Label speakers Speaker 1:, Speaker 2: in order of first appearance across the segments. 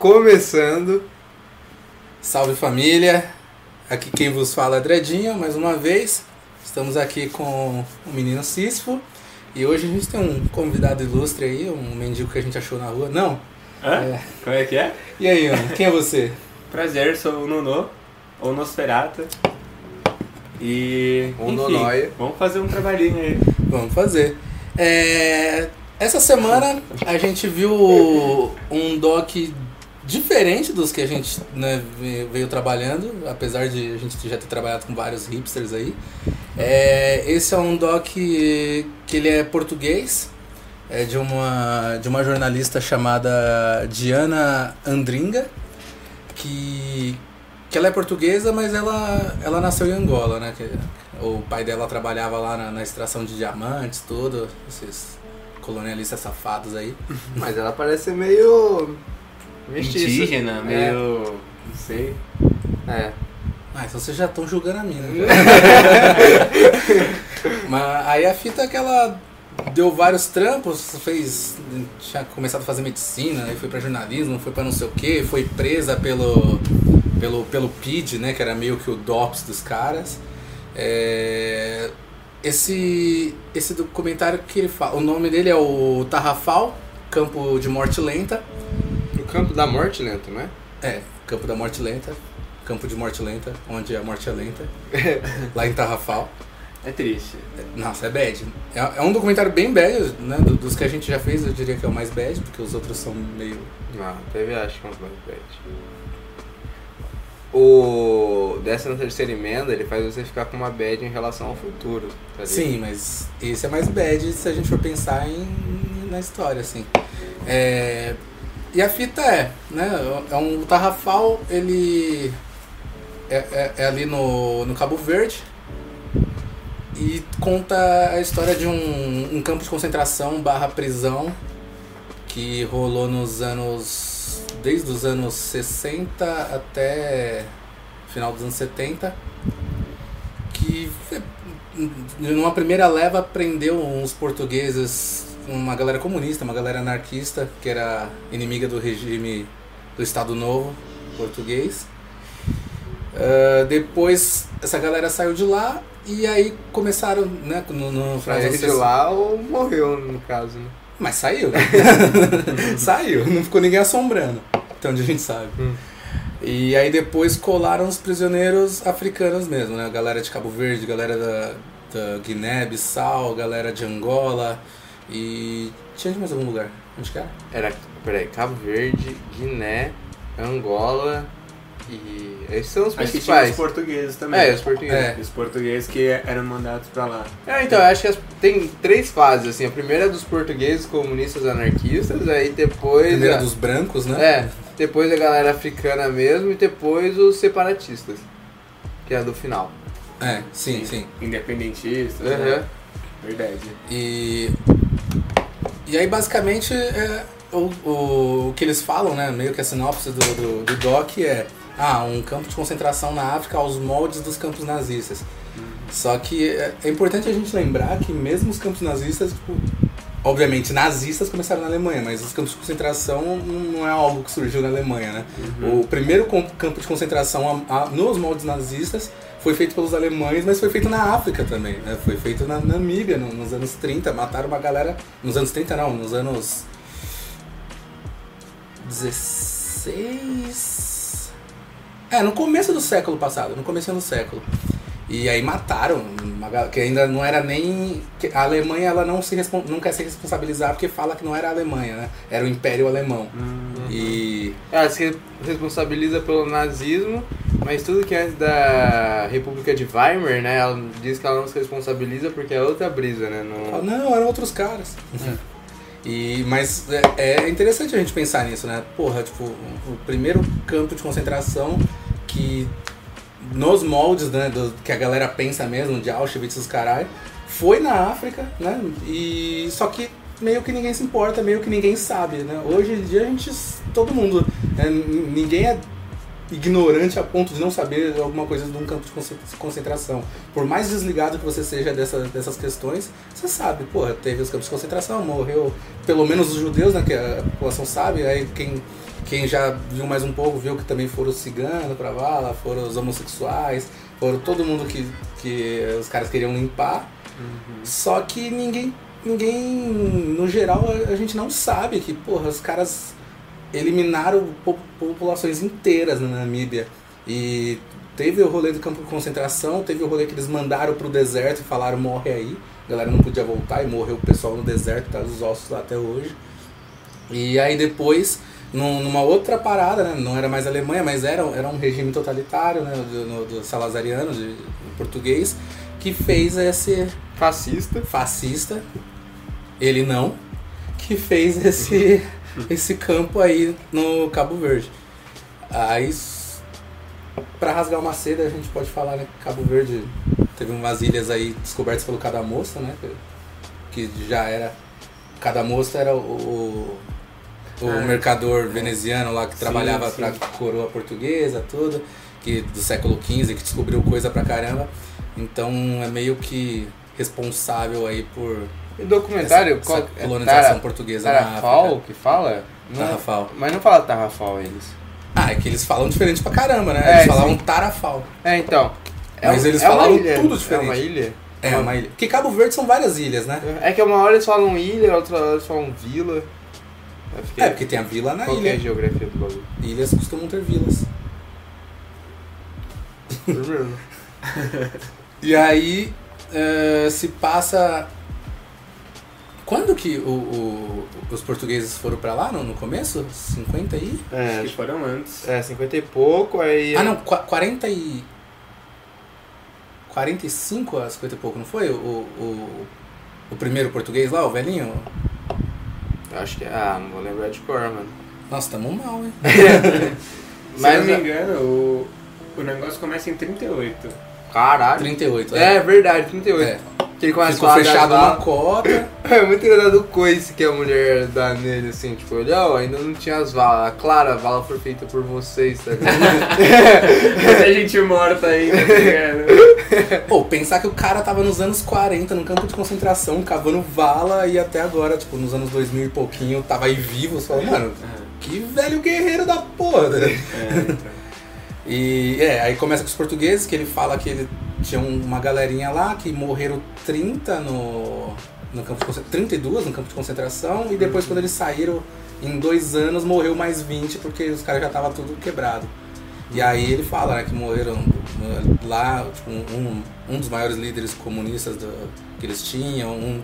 Speaker 1: começando.
Speaker 2: Salve família! Aqui quem vos fala é Dredinho, mais uma vez. Estamos aqui com o menino Sísfo. E hoje a gente tem um convidado ilustre aí, um mendigo que a gente achou na rua. Não?
Speaker 3: Hã?
Speaker 2: É.
Speaker 3: Como é que é?
Speaker 2: E aí, mano, quem é você?
Speaker 3: Prazer, sou o Nonô, ou Nosferata. E.
Speaker 1: Ou
Speaker 3: enfim,
Speaker 1: Nonóia.
Speaker 3: Vamos fazer um trabalhinho aí.
Speaker 2: Vamos fazer. É, Essa semana a gente viu um doc diferente dos que a gente né, ve- veio trabalhando, apesar de a gente já ter trabalhado com vários hipsters aí. É, Esse é um doc que ele é português, é de uma, de uma jornalista chamada Diana Andringa, que, que ela é portuguesa, mas ela, ela nasceu em Angola, né? Que, o pai dela trabalhava lá na, na extração de diamantes, tudo, esses colonialistas safados aí.
Speaker 1: Mas ela parece meio. Mestiça.
Speaker 3: Indígena,
Speaker 1: É.
Speaker 3: meio. não sei.
Speaker 1: É.
Speaker 2: Ah, então vocês já estão julgando a mina. Mas aí a fita é que ela deu vários trampos, fez. Tinha começado a fazer medicina, aí foi pra jornalismo, foi pra não sei o que, foi presa pelo. pelo, pelo PID, né? Que era meio que o DOPS dos caras. É, esse, esse documentário que ele fala. O nome dele é o Tarrafal, Campo de Morte Lenta.
Speaker 1: Campo da morte lento, não é?
Speaker 2: É, Campo da Morte Lenta. Campo de Morte Lenta, onde a morte é lenta. lá em Tarrafal.
Speaker 3: É triste.
Speaker 2: Nossa, é bad. É, é um documentário bem bad, né? do- Dos que a gente já fez, eu diria que é o mais bad, porque os outros são meio.
Speaker 1: Não, teve acho que uns mais bad. O. Dessa terceira emenda, ele faz você ficar com uma bad em relação ao futuro. Tá?
Speaker 2: Sim, mas esse é mais bad se a gente for pensar em, na história, assim. É, e a fita é, né? É um Tarrafal, ele é, é- é ali no, no Cabo Verde e conta a história de um, um campo de concentração barra prisão que rolou nos anos. desde os anos 60 até final dos anos 70 que numa primeira leva prendeu uns portugueses, uma galera comunista, uma galera anarquista, que era inimiga do regime do Estado Novo português. Ah, depois essa galera saiu de lá e aí começaram, né, no, no
Speaker 1: Saiu de
Speaker 2: 60.
Speaker 1: lá ou morreu, no caso, né?
Speaker 2: Mas saiu. saiu, não ficou ninguém assombrando. Onde a gente sabe.
Speaker 1: Hum.
Speaker 2: E aí depois colaram os prisioneiros africanos mesmo, né? A galera de Cabo Verde, galera da, da Guiné, Bissau, galera de Angola e. Tinha de mais algum lugar? Onde que era?
Speaker 1: Era, peraí, Cabo Verde, Guiné, Angola e. Esses são os
Speaker 3: Acho que tinha os
Speaker 1: principais.
Speaker 3: portugueses também.
Speaker 1: É, os portugueses.
Speaker 2: É.
Speaker 3: Os portugueses que eram mandados pra lá.
Speaker 1: É, então, eu acho que as- tem três fases, assim. A primeira é dos portugueses comunistas anarquistas, aí depois.
Speaker 2: Primeira
Speaker 1: a-
Speaker 2: dos brancos, né?
Speaker 1: É, depois a galera africana mesmo e depois os separatistas. Que é a do final.
Speaker 2: É, sim, sim.
Speaker 3: Independentistas.
Speaker 1: Aham.
Speaker 3: né? Verdade.
Speaker 2: E. E aí basicamente é, o, o, o que eles falam, né? Meio que a sinopse do, do, do doc é ah, um campo de concentração na África aos moldes dos campos nazistas. Só que é, é importante a gente lembrar que mesmo os campos nazistas, tipo, obviamente nazistas começaram na Alemanha, mas os campos de concentração não é algo que surgiu na Alemanha, né? O primeiro campo de concentração a- a- nos moldes nazistas foi feito pelos alemães, mas foi feito na África também, né? Foi feito na Namíbia no- nos anos 30, mataram uma galera, nos anos 30 não, nos anos 16 É, no começo do século passado, no começo do século. E aí mataram, que ainda não era nem. que A Alemanha ela não, se respon- não quer se responsabilizar porque fala que não era a Alemanha, né? Era o Império Alemão. E.
Speaker 1: Ela se responsabiliza pelo nazismo, mas tudo que é da República de Weimar, né? Ela diz que ela não se responsabiliza porque é outra brisa, né? Não...
Speaker 2: Não, eram outros caras. E, mas é, é interessante a gente pensar nisso, né? Porra, tipo, o primeiro campo de concentração que nos moldes né, do, que a galera pensa mesmo, de Auschwitz os caralho, foi na África, né? E só que meio que ninguém se importa, meio que ninguém sabe, né? Hoje em dia a gente, todo mundo, né, ninguém é ignorante a ponto de não saber alguma coisa de um campo de conce- concentração. Por mais desligado que você seja dessa, dessas questões, você sabe, porra, teve os campos de concentração, morreu pelo menos os judeus, né, que a população sabe, aí quem, quem já viu mais um pouco viu que também foram os ciganos pra vala, foram os homossexuais, foram todo mundo que, que os caras queriam limpar. Só que ninguém, ninguém, no geral, a, a gente não sabe que, porra, os caras eliminaram po- populações inteiras na Namíbia. E teve o rolê do campo de concentração, teve o rolê que eles mandaram pro deserto e falaram morre aí. A galera não podia voltar e morreu o pessoal no deserto, tá os ossos lá até hoje. E aí depois, num- numa outra parada, né, não era mais Alemanha, mas era, era um regime totalitário, né, do, do salazariano, de, em português, que fez esse
Speaker 1: Fascista.
Speaker 2: fascista, ele não, que fez esse, esse campo aí no Cabo Verde. Aí, pra rasgar uma seda, a gente pode falar né, que Cabo Verde teve umas ilhas aí descobertas pelo Cada Moça, né? Que já era. Cada Moça era o, o,
Speaker 3: Ah.
Speaker 2: mercador veneziano lá que
Speaker 3: Sim,
Speaker 2: trabalhava pra coroa portuguesa, tudo, que do século XV, que descobriu coisa pra caramba. Então é meio que responsável aí por
Speaker 1: E documentário,
Speaker 2: essa,
Speaker 1: qual
Speaker 2: essa
Speaker 1: é
Speaker 2: colonização
Speaker 1: Tara-
Speaker 2: portuguesa na
Speaker 1: Tarrafal
Speaker 2: África.
Speaker 1: que fala? Não é-
Speaker 2: Tarrafal.
Speaker 1: Mas não fala Tarrafal eles.
Speaker 2: Ah, é que eles falam diferente pra caramba, né?
Speaker 1: É,
Speaker 2: Eles falavam
Speaker 1: sim.
Speaker 2: tarafal.
Speaker 1: É, então. É
Speaker 2: Mas
Speaker 1: um-
Speaker 2: eles
Speaker 1: é
Speaker 2: falaram
Speaker 1: ilha,
Speaker 2: tudo
Speaker 1: É
Speaker 2: diferente.
Speaker 1: uma ilha?
Speaker 2: É uma ilha. Porque Cabo Verde são várias ilhas, né?
Speaker 1: É que uma hora eles falam ilha, outra hora eles falam vila. Fiquei...
Speaker 2: É, porque tem a vila na
Speaker 1: Qual que é a
Speaker 2: ilha.
Speaker 1: geografia do bagulho?
Speaker 2: Ilhas costumam ter vilas. E aí eh, se passa. Quando que o, o- os portugueses foram pra lá? No, no começo? 50 e.
Speaker 1: É,
Speaker 3: Acho que foram antes.
Speaker 1: é, 50 e pouco, aí...
Speaker 2: Ah não, qua- 40 e. 45 a 50 e pouco, não foi? O, o, o primeiro português lá, o velhinho?
Speaker 1: Eu Acho que... Ah, não vou lembrar de cor, mano.
Speaker 2: Nossa, tamo mal, hein?
Speaker 3: Se
Speaker 1: Mas
Speaker 3: eu não me
Speaker 1: é-
Speaker 3: engano, o, o negócio começa em 38.
Speaker 1: Caralho.
Speaker 2: 38,
Speaker 1: É, verdade, 38.
Speaker 2: É.
Speaker 1: Que ele começa
Speaker 2: Ficou
Speaker 1: a
Speaker 2: fechado uma cota.
Speaker 1: É muito engraçado o coice que a mulher dá nele, assim, tipo, ele, ó, ainda não tinha as valas. Claro, a vala foi feita por vocês, tá ligado?
Speaker 3: Muita gente morta aí, tá ligado?
Speaker 2: Pô, pensar que o cara tava nos anos 40 no campo de concentração, cavando vala e até agora, tipo, nos anos 2000 e pouquinho, tava aí vivo. Você fala, mano, que velho guerreiro da porra. né?
Speaker 3: É, então.
Speaker 2: E é, aí começa com os portugueses, que ele fala que ele tinha um- uma galerinha lá que morreram 30 no, no campo de concentração, 32 no campo de concentração, e depois quando eles saíram, em dois anos, morreu mais 20, porque os caras já estavam tudo quebrado. E aí ele fala né, que morreram uh, lá, tipo, um, um dos maiores líderes comunistas do- que eles tinham, um,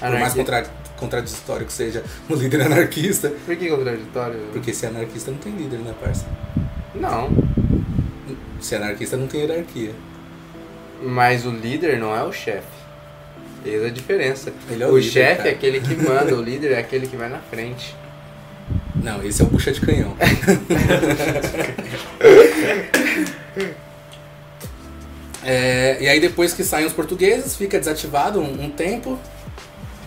Speaker 2: por mais contra, contraditório que seja, um líder anarquista.
Speaker 1: Por que contraditório?
Speaker 2: Porque se é anarquista não tem líder, né, parça?
Speaker 1: Não.
Speaker 2: Se anarquista não tem hierarquia.
Speaker 1: Mas o líder não é o chefe. Eis a diferença.
Speaker 2: É o
Speaker 1: o chefe é aquele que manda, o líder é aquele que vai na frente.
Speaker 2: Não, esse é o bucha de canhão. É, e aí depois que saem os portugueses, fica desativado um, um tempo.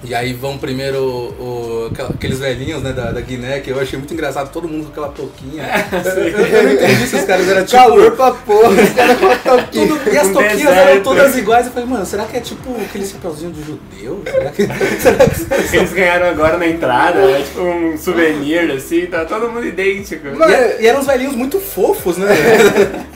Speaker 2: E aí vão primeiro o- aqueles velhinhos né, da, da Guiné, que eu achei muito engraçado, todo mundo com aquela touquinha. eu, eu- eu não entendi se os caras eram tipo.
Speaker 1: Calor pra porra, os caras botam aqui.
Speaker 2: tudo- e as
Speaker 3: Um
Speaker 2: touquinhas
Speaker 3: deserto.
Speaker 2: eram todas iguais. Eu falei, mano, será que é tipo aquele chapeuzinho de judeu? Será que, será que
Speaker 3: Que eles ganharam agora na entrada, é tipo um souvenir assim, tá todo mundo idêntico.
Speaker 1: Mano,
Speaker 2: E, é- e eram uns velhinhos muito fofos, né?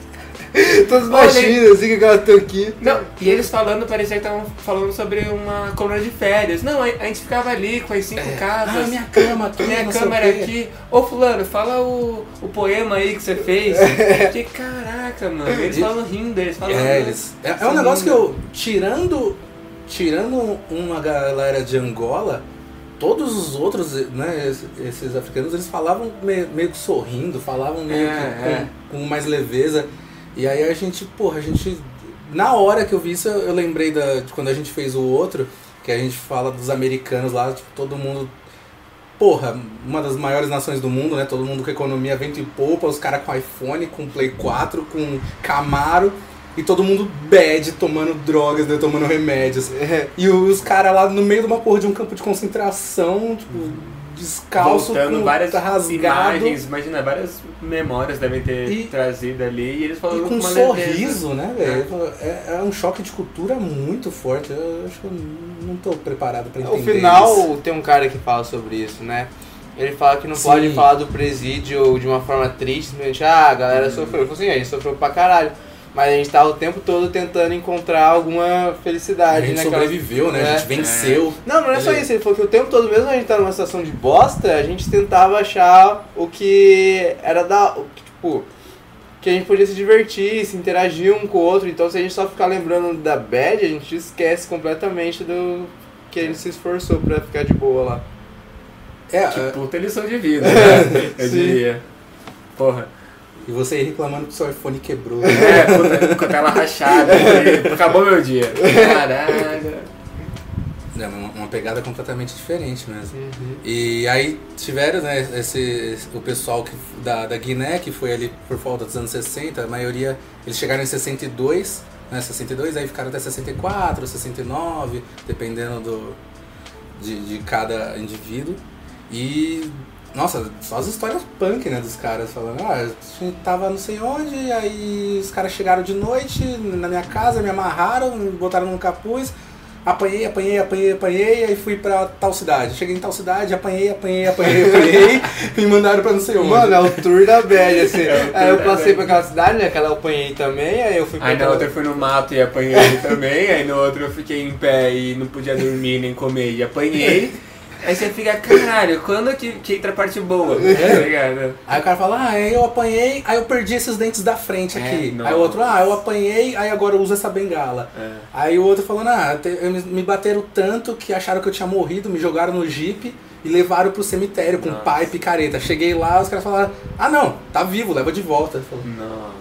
Speaker 1: Todos baixinhos, assim, com aquela touquinha.
Speaker 3: Não, e eles falando, parecia que estavam falando sobre uma coluna de férias. Não, a, a gente ficava ali com as cinco
Speaker 2: Ah,
Speaker 3: casas.
Speaker 2: minha cama aqui,
Speaker 3: minha cama
Speaker 2: o
Speaker 3: era aqui. Ô fulano, fala o, o poema aí que você fez. que caraca, mano. Eles
Speaker 2: E-
Speaker 3: falam rindo, eles falam.
Speaker 2: É, eles. É, é um negócio que eu. Tirando. Tirando uma galera de Angola, todos os outros, né, esses, esses africanos, eles falavam meio, meio que sorrindo, falavam meio
Speaker 3: É,
Speaker 2: que com,
Speaker 3: é.
Speaker 2: com mais leveza. E aí a gente, porra, a gente. Na hora que eu vi isso, eu lembrei da, de quando a gente fez o outro, que a gente fala dos americanos lá, tipo, todo mundo. Porra, uma das maiores nações do mundo, né? Todo mundo com economia vento e poupa, os caras com iPhone, com Play 4, com Camaro, e todo mundo bad, tomando drogas, né? Tomando remédios. E os caras lá no meio de uma porra de um campo de concentração, tipo, descalço,
Speaker 3: voltando
Speaker 2: com
Speaker 3: várias
Speaker 2: tá rasgado.
Speaker 3: imagens, imagina, várias memórias devem ter
Speaker 2: E-
Speaker 3: trazido ali e eles
Speaker 2: E
Speaker 3: falando
Speaker 2: com um sorriso, né, velho? É. é um choque de cultura muito forte. Eu acho que eu não tô preparado pra entender
Speaker 1: No final,
Speaker 2: isso.
Speaker 1: tem um cara que fala sobre isso, né? Ele fala que não
Speaker 2: Sim.
Speaker 1: pode falar do presídio de uma forma triste, simplesmente, ah, a galera
Speaker 2: Uhum.
Speaker 1: sofreu. Ele falou assim, a gente sofreu pra caralho. Mas a gente tava o tempo todo tentando encontrar alguma
Speaker 2: A
Speaker 1: felicidade
Speaker 2: gente
Speaker 1: naquela...
Speaker 2: sobreviveu, né? A
Speaker 1: É.
Speaker 2: gente venceu.
Speaker 1: Não, não é só isso. Ele falou que o tempo todo, mesmo a gente tá numa situação de bosta, a gente tentava achar o que era da. Tipo, que a gente podia se divertir, se interagir um com o outro. Então, se a gente só ficar lembrando da bad, a gente esquece completamente do que ele se esforçou pra ficar de boa lá.
Speaker 2: É,
Speaker 3: Que
Speaker 2: é,
Speaker 3: puta lição de vida, né? Eu
Speaker 1: Sim.
Speaker 3: diria. Porra.
Speaker 2: E você aí reclamando que seu iPhone quebrou.
Speaker 3: É, puta, com a tela rachada. Acabou meu dia. Caralho.
Speaker 2: É uma, uma pegada completamente diferente mesmo. E aí tiveram, né, esse, esse- o pessoal que, da, da Guiné, que foi ali por volta dos anos 60, a maioria, eles chegaram em 62, né, 62, aí ficaram até 64, 69, dependendo do, de, de cada indivíduo. E, nossa, só as histórias punk, né, dos caras falando, ah, a gente tava não sei onde, aí os caras chegaram de noite na minha casa, me amarraram, me botaram num capuz, apanhei, apanhei, apanhei, apanhei, aí fui pra tal cidade. Cheguei em tal cidade, apanhei, apanhei, apanhei, apanhei, me mandaram pra não sei onde.
Speaker 1: Mano, é o tour da bad, assim.
Speaker 3: É
Speaker 1: aí eu passei pra aquela cidade, né? Que ela eu apanhei também, aí eu fui pra
Speaker 3: Aí na
Speaker 1: aquela-
Speaker 3: outra eu fui no mato e apanhei também, aí no outro eu fiquei em pé e não podia dormir nem comer e apanhei. Aí você fica, caralho, quando que, que entra a parte boa? Tá ligado?
Speaker 2: Aí o cara fala, ah, aí eu apanhei, aí eu perdi esses dentes da frente
Speaker 3: É,
Speaker 2: aqui. aí o outro, ah, eu apanhei, aí agora eu uso essa bengala.
Speaker 3: É.
Speaker 2: Aí o outro falando, ah, te- me me bateram tanto que acharam que eu tinha morrido, me jogaram no jipe e levaram pro cemitério com
Speaker 3: Nossa.
Speaker 2: pai e picareta. Cheguei lá, os caras falaram, ah não, tá vivo, leva de volta.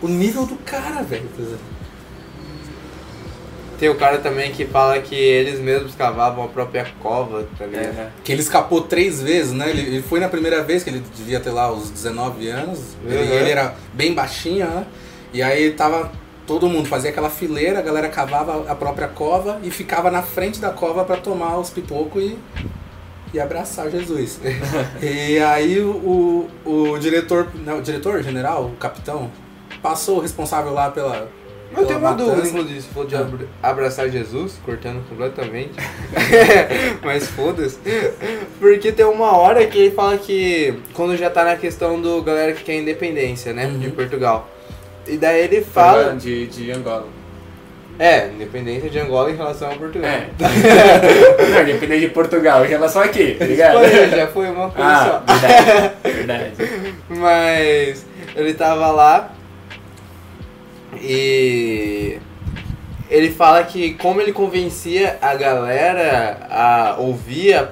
Speaker 2: O nível do cara, velho.
Speaker 1: Tem o cara também que fala que eles mesmos cavavam a própria cova, tá ligado?
Speaker 3: É.
Speaker 2: Que ele escapou três vezes, né? Ele, ele foi na primeira vez, que ele devia ter lá os 19 anos. Ele,
Speaker 1: Uhum.
Speaker 2: ele era bem baixinho, né? E aí tava todo mundo, fazia aquela fileira, a galera cavava a própria cova e ficava na frente da cova pra tomar os pipocos e, e abraçar Jesus. e aí o, o, o diretor, não, o diretor general, o capitão, passou o responsável lá pela.
Speaker 1: Eu tenho uma dúvida, inclusive, se for de
Speaker 2: Ah.
Speaker 1: abra- abraçar Jesus, cortando completamente. Mas foda-se. Porque tem uma hora que ele fala que quando já tá na questão do galera que quer independência, né? De
Speaker 2: Uhum.
Speaker 1: Portugal. E daí ele fala.
Speaker 3: De, de Angola.
Speaker 1: É, independência de Angola em relação a Portugal.
Speaker 3: É. não, depende de Portugal, em relação aqui, tá ligado?
Speaker 1: Foi, já foi uma coisa
Speaker 3: Ah,
Speaker 1: só.
Speaker 3: verdade. Verdade.
Speaker 1: Mas ele tava lá e ele fala que como ele convencia a galera a ouvir a-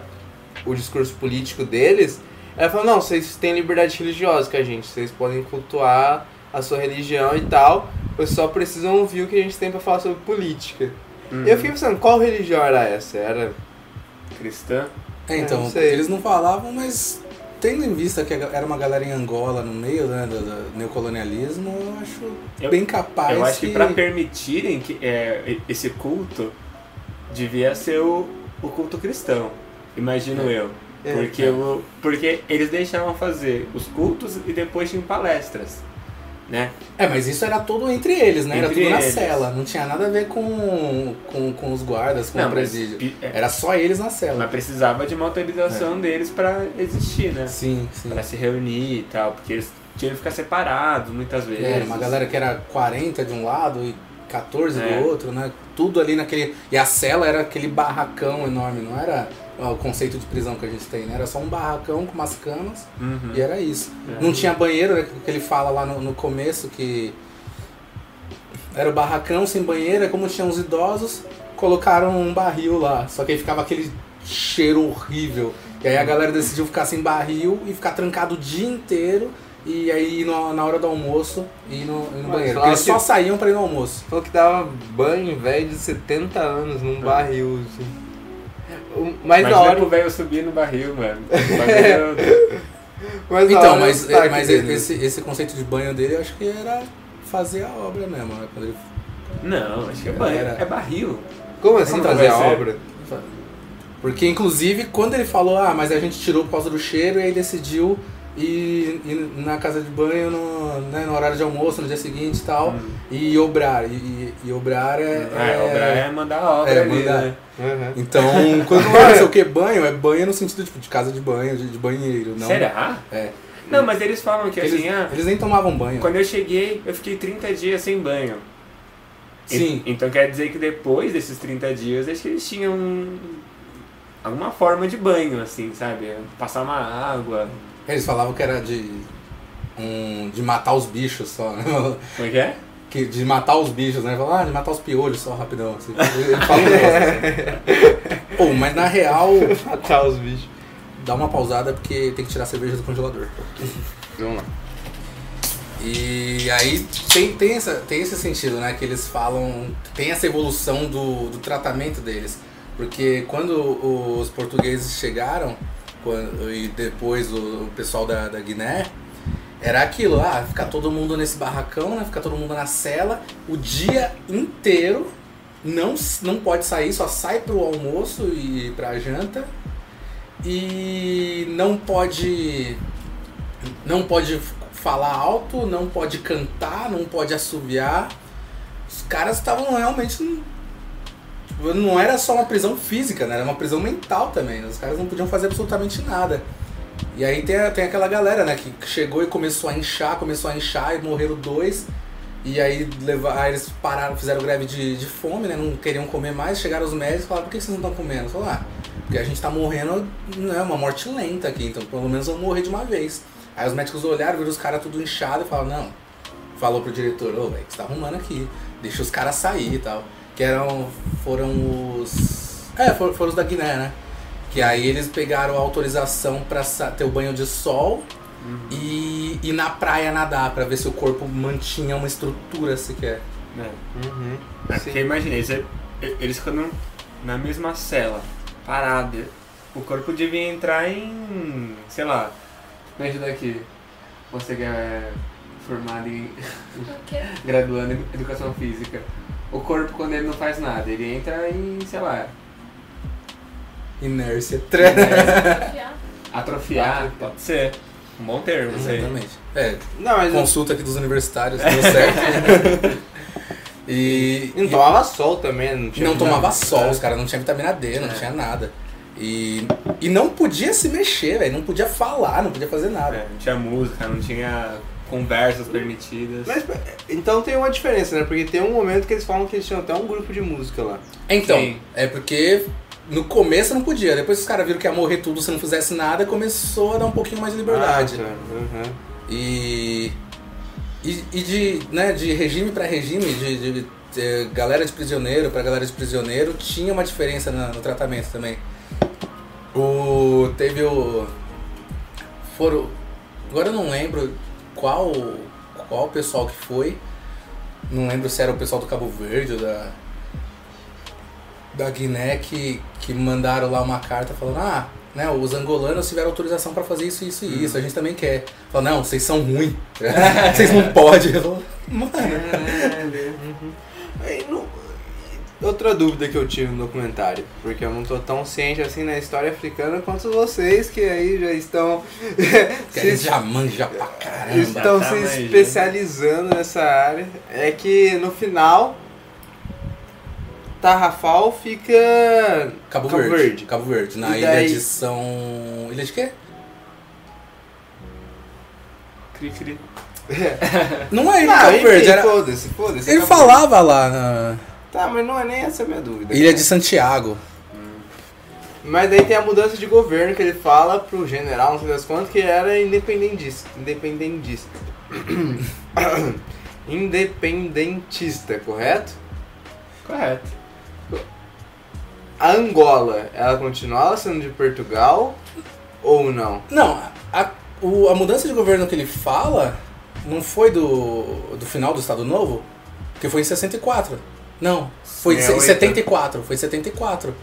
Speaker 1: o discurso político deles, ela falou, não, vocês têm liberdade religiosa com a gente, vocês podem cultuar a sua religião e tal, vocês só precisam ouvir o que a gente tem pra falar sobre política.
Speaker 3: Uhum.
Speaker 1: E eu fiquei pensando, qual religião era essa? Era
Speaker 3: Cristã?
Speaker 2: É, então,
Speaker 1: não sei.
Speaker 2: eles não falavam, mas tendo em vista que era uma galera em Angola no meio né, do, do neocolonialismo, eu acho
Speaker 3: Eu-
Speaker 2: bem capaz
Speaker 3: Eu acho que pra permitirem que, é, esse culto, devia ser o, o culto cristão, imagino eu.
Speaker 1: É,
Speaker 3: Porque,
Speaker 1: é.
Speaker 3: o, porque eles deixavam fazer os cultos e depois tinham palestras, né?
Speaker 2: É, mas isso era tudo entre eles, né? Era
Speaker 3: Entre
Speaker 2: tudo na
Speaker 3: eles.
Speaker 2: cela. Não tinha nada a ver com, com, com os guardas, com o
Speaker 3: mas,
Speaker 2: presídio.
Speaker 3: pi- é,
Speaker 2: Era só eles na cela.
Speaker 3: mas precisava de uma autorização deles pra existir, né?
Speaker 2: Sim, sim.
Speaker 3: Pra se reunir e tal, porque eles tinham que ficar separados muitas vezes.
Speaker 2: É, era uma galera que era 40 de um lado e 14
Speaker 3: É.
Speaker 2: do outro, né? Tudo ali naquele. E a cela era aquele barracão enorme, não era o conceito de prisão que a gente tem, né? Era só um barracão com umas camas
Speaker 3: Uhum.
Speaker 2: e era isso.
Speaker 3: É.
Speaker 2: Não tinha banheiro, né? Que ele fala lá no, no começo que era o barracão sem banheiro, é como tinha uns idosos, colocaram um barril lá. Só que aí ficava aquele cheiro horrível. E aí a galera decidiu ficar sem barril e ficar trancado o dia inteiro. E aí ir no- na hora do almoço e ir no, no
Speaker 1: Mas
Speaker 2: banheiro. Porque eles
Speaker 1: que-
Speaker 2: só saíam pra ir no almoço.
Speaker 1: Falou que dava banho, velho, de 70 anos num barril, assim. O mais da
Speaker 3: Imagina
Speaker 1: hora.
Speaker 3: pro velho subir no barril, mano. O
Speaker 1: da
Speaker 2: Então,
Speaker 1: hora é o
Speaker 2: mas, mas
Speaker 1: dele.
Speaker 2: esse, esse conceito de banho dele eu acho que era fazer a obra mesmo. Né? Quando ele
Speaker 3: Não, acho que é barril.
Speaker 2: Era.
Speaker 3: É barril.
Speaker 1: Como assim fazer a obra?
Speaker 2: Porque, inclusive, quando ele falou, ah, mas a gente tirou por causa do cheiro, e aí decidiu ir, ir na casa de banho no, né, no horário de almoço, no dia seguinte e tal,
Speaker 3: Hum.
Speaker 2: e obrar. E, e, e obrar é...
Speaker 3: É, obrar é mandar a obra
Speaker 2: é,
Speaker 3: ali,
Speaker 2: mandar.
Speaker 3: né?
Speaker 1: Uhum.
Speaker 2: Então, quando não sei o que, banho, é banho no sentido tipo, de casa de banho, de, de banheiro. Não,
Speaker 3: Será?
Speaker 2: É.
Speaker 3: Não, mas eles falam que
Speaker 2: Eles,
Speaker 3: assim, ah,
Speaker 2: eles nem tomavam banho.
Speaker 3: quando eu cheguei, eu fiquei 30 dias sem banho. E-
Speaker 2: Sim.
Speaker 3: então quer dizer que depois desses 30 dias, acho que eles tinham alguma forma de banho, assim, sabe? Passar uma água.
Speaker 2: Eles falavam que era de. Um, de matar os bichos só, né?
Speaker 3: Como é que é?
Speaker 2: Que, de matar os bichos, né? Falar, ah, de matar os piolhos só rapidão. Assim. Ele fala um negócio assim. Pô, mas na real,
Speaker 1: Matar os bichos.
Speaker 2: dá uma pausada porque tem que tirar a cerveja do congelador.
Speaker 1: Vamos lá.
Speaker 2: E aí tem, tem, essa, tem esse sentido, né? Que eles falam. Tem essa evolução do, do tratamento deles. Porque quando os portugueses chegaram, quando, e depois o, o pessoal da, da Guiné, era aquilo, ah, ficar todo mundo nesse barracão, né? Ficar todo mundo na cela o dia inteiro. Não, não pode sair, só sai pro almoço e pra janta. E não pode. Não pode falar alto, não pode cantar, não pode assoviar. Os caras estavam realmente. Tipo, Não era só uma prisão física, né? Era uma prisão mental também. Os caras não podiam fazer absolutamente nada. E aí tem, tem aquela galera, né, que chegou e começou a inchar, começou a inchar e morreram dois. E aí, leva, aí eles pararam, fizeram greve de, de fome, né? Não queriam comer mais. Chegaram os médicos e falaram, por que vocês não estão comendo? Falaram, ah, porque a gente tá morrendo, né, uma morte lenta aqui, então pelo menos vamos morrer de uma vez. Aí os médicos olharam, viram os caras tudo inchado e falaram, não. Falou pro diretor, ô, velho, o que você tá arrumando aqui? Deixa os caras sair e tal. Que eram. Foram os. É, foram, foram os da Guiné, né? Que aí eles pegaram a autorização pra sa- ter o banho de sol e ir na praia nadar, pra ver se o corpo mantinha uma estrutura sequer.
Speaker 3: né?
Speaker 1: Uhum.
Speaker 3: É, porque imaginei, você- eles ficando na mesma cela, parado. O corpo devia entrar em. sei lá. Me ajuda aqui. Você que é formado em. Graduando em educação física. O corpo, quando ele não faz nada, ele entra em, sei lá,
Speaker 2: Inércia.
Speaker 4: Confiar.
Speaker 3: atrofiar. Pode ser. Um bom termo, isso aí.
Speaker 2: Exatamente. É,
Speaker 1: Não, mas
Speaker 2: consulta aqui dos universitários, deu certo. e,
Speaker 1: não
Speaker 2: e-
Speaker 1: tomava sol também, não tinha
Speaker 2: não tomava
Speaker 1: não.
Speaker 2: sol, os caras não tinham vitamina D, não
Speaker 1: É.
Speaker 2: tinha nada. E, e não podia se mexer, velho, não podia falar, não podia fazer nada.
Speaker 3: É, não tinha música, não tinha conversas permitidas.
Speaker 1: Mas, então tem uma diferença, né? Porque tem um momento que eles falam que eles tinham até um grupo de música lá.
Speaker 2: Então,
Speaker 3: Sim.
Speaker 2: é porque no começo não podia, depois os caras viram que ia morrer tudo se não fizesse nada, começou a dar um pouquinho mais de liberdade.
Speaker 1: Ah, tá. Uhum.
Speaker 2: E, e, e de, né, de regime para regime, de, de, de galera de prisioneiro para galera de prisioneiro, tinha uma diferença na- no tratamento também. O, teve o. Foram. Agora eu não lembro qual, qual pessoal que foi. Não lembro se era o pessoal do Cabo Verde ou da. Da Guiné que, que mandaram lá uma carta falando, ah, né, os angolanos tiveram autorização pra fazer isso, isso e isso, a gente também quer. Fala, não, vocês são ruins. vocês não podem. Eu falo, Mano.
Speaker 1: Aí, não- Outra dúvida que eu tive no documentário, porque eu não tô tão ciente assim na história africana quanto vocês que aí já estão se,
Speaker 2: já manja pra caramba.
Speaker 1: estão
Speaker 3: tá
Speaker 1: se
Speaker 3: manjando.
Speaker 1: especializando nessa área. É que no final Tarrafal fica
Speaker 2: Cabo,
Speaker 1: Cabo
Speaker 2: Verde.
Speaker 1: Verde.
Speaker 2: Cabo Verde, na
Speaker 1: E
Speaker 2: ilha
Speaker 1: daí-
Speaker 2: de São. Ilha de quê?
Speaker 3: Cri, cri.
Speaker 2: Não é Ilha de Cabo
Speaker 1: enfim,
Speaker 2: Verde, era.
Speaker 1: foda-se, foda-se.
Speaker 2: Ele
Speaker 1: Cabo
Speaker 2: falava lá na
Speaker 1: Verde. Tá, mas não é nem essa a minha dúvida.
Speaker 2: Ilha
Speaker 1: cara.
Speaker 2: de Santiago.
Speaker 1: Mas daí tem a mudança de governo que ele fala pro general, não sei das quantas, que era independentista. Independentista. independentista, correto?
Speaker 3: Correto.
Speaker 1: A Angola, ela continuava sendo de Portugal ou não?
Speaker 2: Não, a, o- a mudança de governo que ele fala não foi do, do final do Estado Novo? Porque foi em 64. Não, foi em
Speaker 3: 68.
Speaker 2: 74. Foi em 74.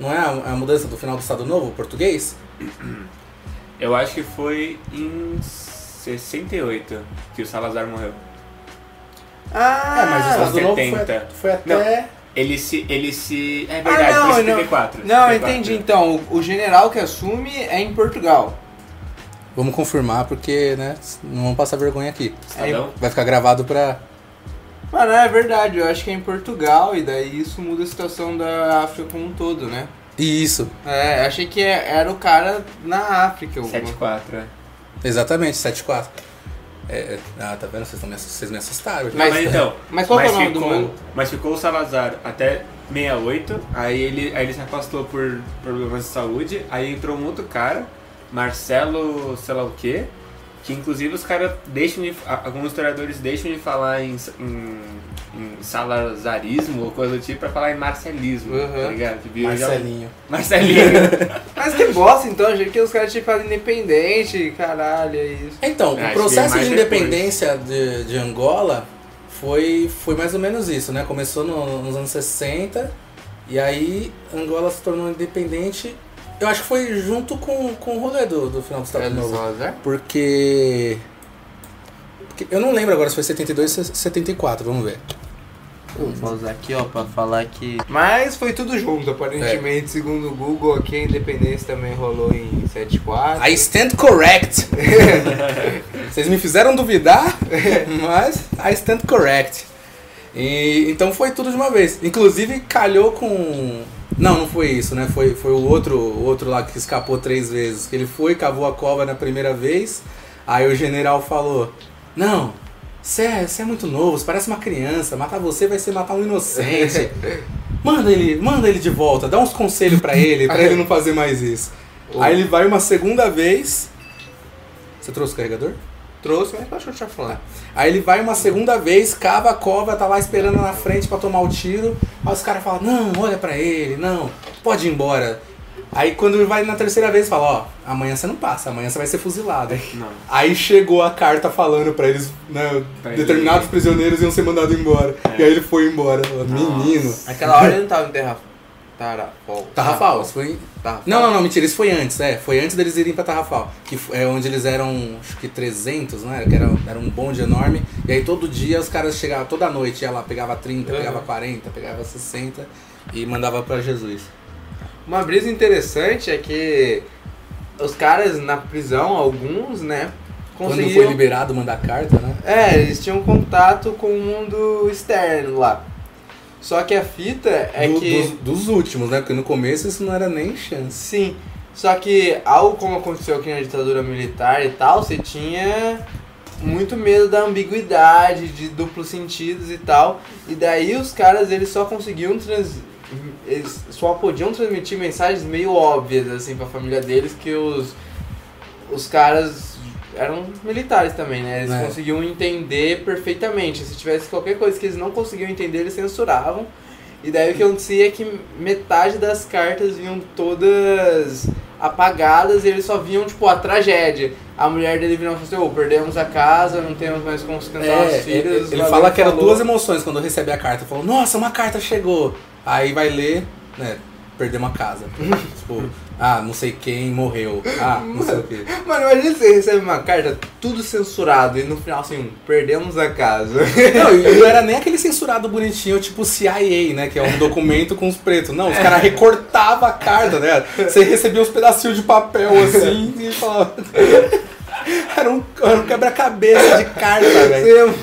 Speaker 2: Não é a, a mudança do final do Estado Novo, português?
Speaker 3: Eu acho que foi em 68 que o Salazar morreu.
Speaker 1: Ah,
Speaker 2: é, mas o Estado Novo foi,
Speaker 3: 70.
Speaker 2: foi até.
Speaker 3: Ele se. Ele se. É verdade,
Speaker 1: Ah, não,
Speaker 3: foi
Speaker 1: não.
Speaker 3: 74.
Speaker 1: Não, eu
Speaker 3: 74.
Speaker 1: entendi. Então, o, o general que assume é em Portugal.
Speaker 2: Vamos confirmar porque, né, não vamos passar vergonha aqui.
Speaker 3: Estadão?
Speaker 2: Vai ficar gravado pra.
Speaker 1: Mano, é verdade, eu acho que é em Portugal e daí isso muda a situação da África como um todo, né?
Speaker 2: Isso,
Speaker 1: É, achei que era o cara na África. o-
Speaker 3: 74, é.
Speaker 2: exatamente, 7-4. É, ah, tá vendo? Vocês, tão me vocês me assustaram.
Speaker 1: Mas-
Speaker 3: Mas, então.
Speaker 1: Mas qual que é o
Speaker 3: mas
Speaker 1: nome do
Speaker 3: ficou,
Speaker 1: mano?
Speaker 3: Mas ficou o Salazar até 68, aí ele, aí ele se afastou por problemas de saúde, aí entrou um outro cara, Marcelo, sei lá o quê, que inclusive os caras deixam de. Alguns historiadores deixam de falar em, em, em salazarismo ou coisa do tipo pra falar em marcelismo,
Speaker 1: Uhum.
Speaker 3: tá ligado? Que virou já-
Speaker 2: Marcelinho.
Speaker 3: Marcelinho.
Speaker 1: Mas que bosta, então, achei que os caras tinham ficado independente, caralho, é isso.
Speaker 2: Então,
Speaker 3: acho
Speaker 2: o processo de independência de, de Angola foi, foi mais ou menos isso, né? Começou no- nos anos 60 e aí Angola se tornou independente. Eu acho que foi junto com, com o rolê do, do final do Estado
Speaker 1: É
Speaker 2: Novo.
Speaker 1: Salazar?
Speaker 2: Porque, porque. Eu não lembro agora se foi 72 ou 74, vamos ver.
Speaker 1: Vou usar aqui, ó, pra falar que... Mas foi tudo junto, aparentemente, segundo o Google, aqui a independência também rolou em 74.
Speaker 2: I stand correct! Vocês me fizeram duvidar, mas I stand correct. E, então foi tudo de uma vez. Inclusive calhou com. Não, não foi isso, né? Foi, foi o outro, o outro lá que escapou três vezes. Que ele foi, cavou a cova na primeira vez. Aí o general falou: Não, você é, é muito novo, você parece uma criança. Matar você vai ser matar um inocente. Manda ele, manda ele de volta, dá uns conselhos pra ele, pra ele não fazer mais isso. Aí ele vai uma segunda vez. Você trouxe o carregador?
Speaker 1: Trouxe, mas pode continuar falando.
Speaker 2: Aí ele vai uma segunda vez, cava a cova, tá lá esperando na frente pra tomar o tiro. Aí os caras falam, não, olha pra ele, não, pode ir embora. Aí quando ele vai na terceira vez, fala, ó, amanhã você não passa, amanhã você vai ser fuzilado.
Speaker 3: Não.
Speaker 2: Aí chegou a carta falando pra eles, né,
Speaker 3: Pra ele-
Speaker 2: determinados prisioneiros iam ser mandados embora.
Speaker 3: É.
Speaker 2: E aí ele foi embora. Falou, Menino.
Speaker 3: Nossa.
Speaker 1: Naquela hora ele não tava em Terra... Tarrafal.
Speaker 2: Tarrafal, isso foi
Speaker 1: Tarrafal.
Speaker 2: Não, não, não, mentira, isso foi antes, é. Foi antes deles irem pra Tarrafal. Que é onde eles eram, acho que 300, né? Que era, era um bonde enorme. E aí todo dia os caras chegavam, toda noite ia lá, pegava 30,
Speaker 1: Uhum.
Speaker 2: pegava 40, pegava 60 e mandava pra Jesus.
Speaker 1: Uma brisa interessante é que os caras na prisão, alguns, né,
Speaker 2: Quando foi
Speaker 1: conseguiam...
Speaker 2: liberado mandar carta, né?
Speaker 1: É, eles tinham contato com o mundo externo lá. Só que a fita é
Speaker 2: Do-
Speaker 1: que...
Speaker 2: dos, dos últimos, né? Porque no começo isso não era nem chance.
Speaker 1: Sim, só que algo como aconteceu aqui na ditadura militar e tal, você tinha muito medo da ambiguidade, de duplos sentidos e tal. E daí os caras eles só conseguiam trans... eles só podiam transmitir mensagens meio óbvias assim pra família deles que os os caras eram militares também, né? Eles
Speaker 2: É.
Speaker 1: conseguiam entender perfeitamente. Se tivesse qualquer coisa que eles não conseguiam entender, eles censuravam. E daí o que acontecia é que metade das cartas vinham todas apagadas e eles só viam, tipo, a tragédia. A mulher dele virou e falou assim, ô, perdemos a casa, não temos mais como sustentar
Speaker 2: É,
Speaker 1: os filhos.
Speaker 2: ele, ele fala que eram duas emoções quando recebe a carta. Falou, nossa, uma carta chegou. Aí vai ler, né? Perdemos a casa. tipo, ah, não sei quem morreu. Ah, não sei o quê.
Speaker 1: Mano, imagina você recebe uma carta tudo censurado e no final assim, perdemos a casa.
Speaker 2: Não, e não era nem aquele censurado bonitinho, tipo CIA, né? Que é um documento com os pretos. Não, os caras recortavam a carta, né? Você recebia uns pedacinhos de papel assim e falava. Era um, um quebra-cabeça de carta, velho.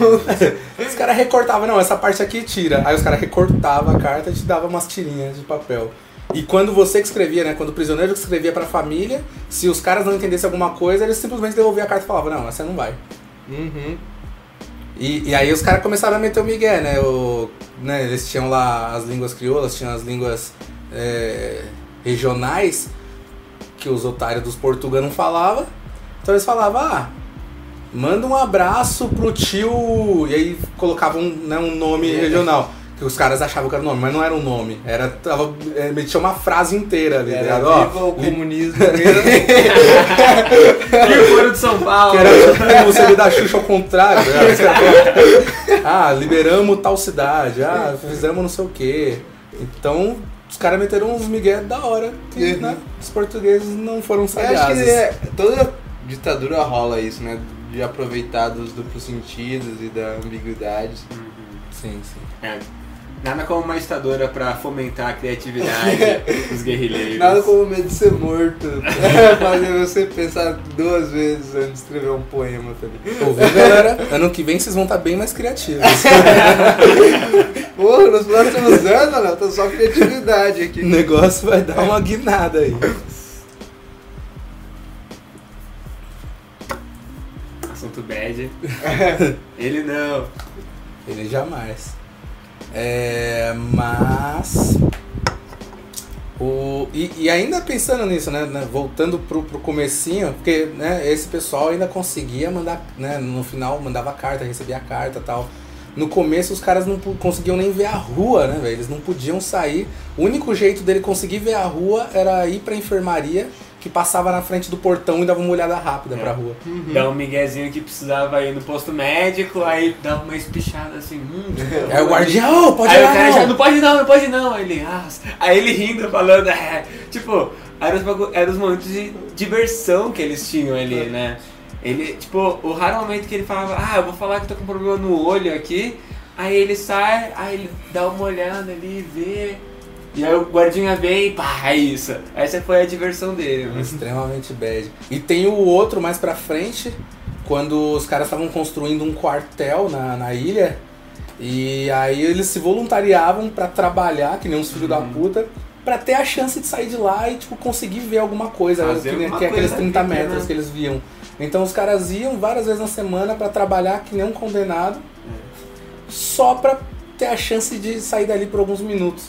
Speaker 2: Os caras recortavam, não, essa parte aqui tira. Aí os caras recortavam a carta e te davam umas tirinhas de papel. E quando você que escrevia, né? Quando o prisioneiro que escrevia pra família, se os caras não entendessem alguma coisa, eles simplesmente devolviam a carta e falavam, não, essa não vai.
Speaker 1: Uhum.
Speaker 2: E, e aí os caras começaram a meter o migué, né? O, né? Eles tinham lá as línguas crioulas, tinham as línguas é, regionais que os otários dos portugueses não falavam. Então eles falavam, ah, manda um abraço pro tio. E aí colocavam né, um nome regional. Que os caras achavam que era o nome, mas não era um nome. Era, tava, é, metia uma frase inteira ali, tá
Speaker 1: Era
Speaker 2: ligado? Ó,
Speaker 1: viva o
Speaker 2: li-
Speaker 1: comunismo mesmo.
Speaker 3: E foram de São Paulo.
Speaker 2: Que era tipo o CD da Xuxa ao contrário. né? Caras falavam, ah, liberamos tal cidade. Ah, fizemos não sei o quê. Então, os caras meteram uns migué da hora. Que,
Speaker 1: Uhum.
Speaker 2: né, os portugueses não foram
Speaker 1: Eu acho
Speaker 2: sagazes.
Speaker 1: que é, toda ditadura rola isso, né? De aproveitar dos duplos sentidos e da ambiguidade.
Speaker 3: Uhum.
Speaker 2: Sim, sim.
Speaker 3: É. Nada como uma ditadura pra fomentar a criatividade dos guerrilheiros.
Speaker 1: Nada como medo de ser morto. Fazer você pensar duas vezes antes de escrever um poema também.
Speaker 2: Ouviu, galera? Ano que vem vocês vão estar bem mais criativos.
Speaker 1: Porra, nos próximos anos, Léo, tá só criatividade
Speaker 2: O
Speaker 1: aqui.
Speaker 2: negócio vai dar uma guinada aí.
Speaker 3: Assunto bad. Ele não.
Speaker 2: Ele jamais. É, mas. O, e, e ainda pensando nisso, né, né, voltando pro, pro comecinho, porque né, esse pessoal ainda conseguia mandar, né, no final mandava carta, recebia carta tal. No começo os caras não conseguiam nem ver a rua, né, velho? Eles não podiam sair. O único jeito dele conseguir ver a rua era ir pra enfermaria, que passava na frente do portão e dava uma olhada rápida
Speaker 3: É.
Speaker 2: pra rua.
Speaker 3: Dá um miguezinho que precisava ir no posto médico, aí dá uma espichada assim. Hum,
Speaker 2: Aí o guardiã, ô, pode
Speaker 3: aí o cara
Speaker 2: não.
Speaker 3: já não pode não, não pode não. Aí ele, ah, aí ele rindo, falando, é, tipo, eram os, eram os momentos de diversão que eles tinham ali, né? Ele, tipo, o raro momento que ele falava, ah, eu vou falar que tô com problema no olho aqui, aí ele sai, aí ele dá uma olhada ali, vê, e aí o guardinha vem e pá, é isso. Essa foi a diversão dele, mano.
Speaker 2: Extremamente bad. E tem o outro mais pra frente, quando os caras estavam construindo um quartel na, na ilha. E aí eles se voluntariavam pra trabalhar, que nem uns filhos da
Speaker 3: Uhum.
Speaker 2: puta, pra ter a chance de sair de lá e tipo, conseguir ver alguma coisa,
Speaker 3: Fazer
Speaker 2: que, nem-
Speaker 3: alguma
Speaker 2: que é aqueles
Speaker 3: coisa
Speaker 2: 30
Speaker 3: ali, né?
Speaker 2: metros que eles viam. Então os caras iam várias vezes na semana pra trabalhar que nem um condenado, só pra ter a chance de sair dali por alguns minutos.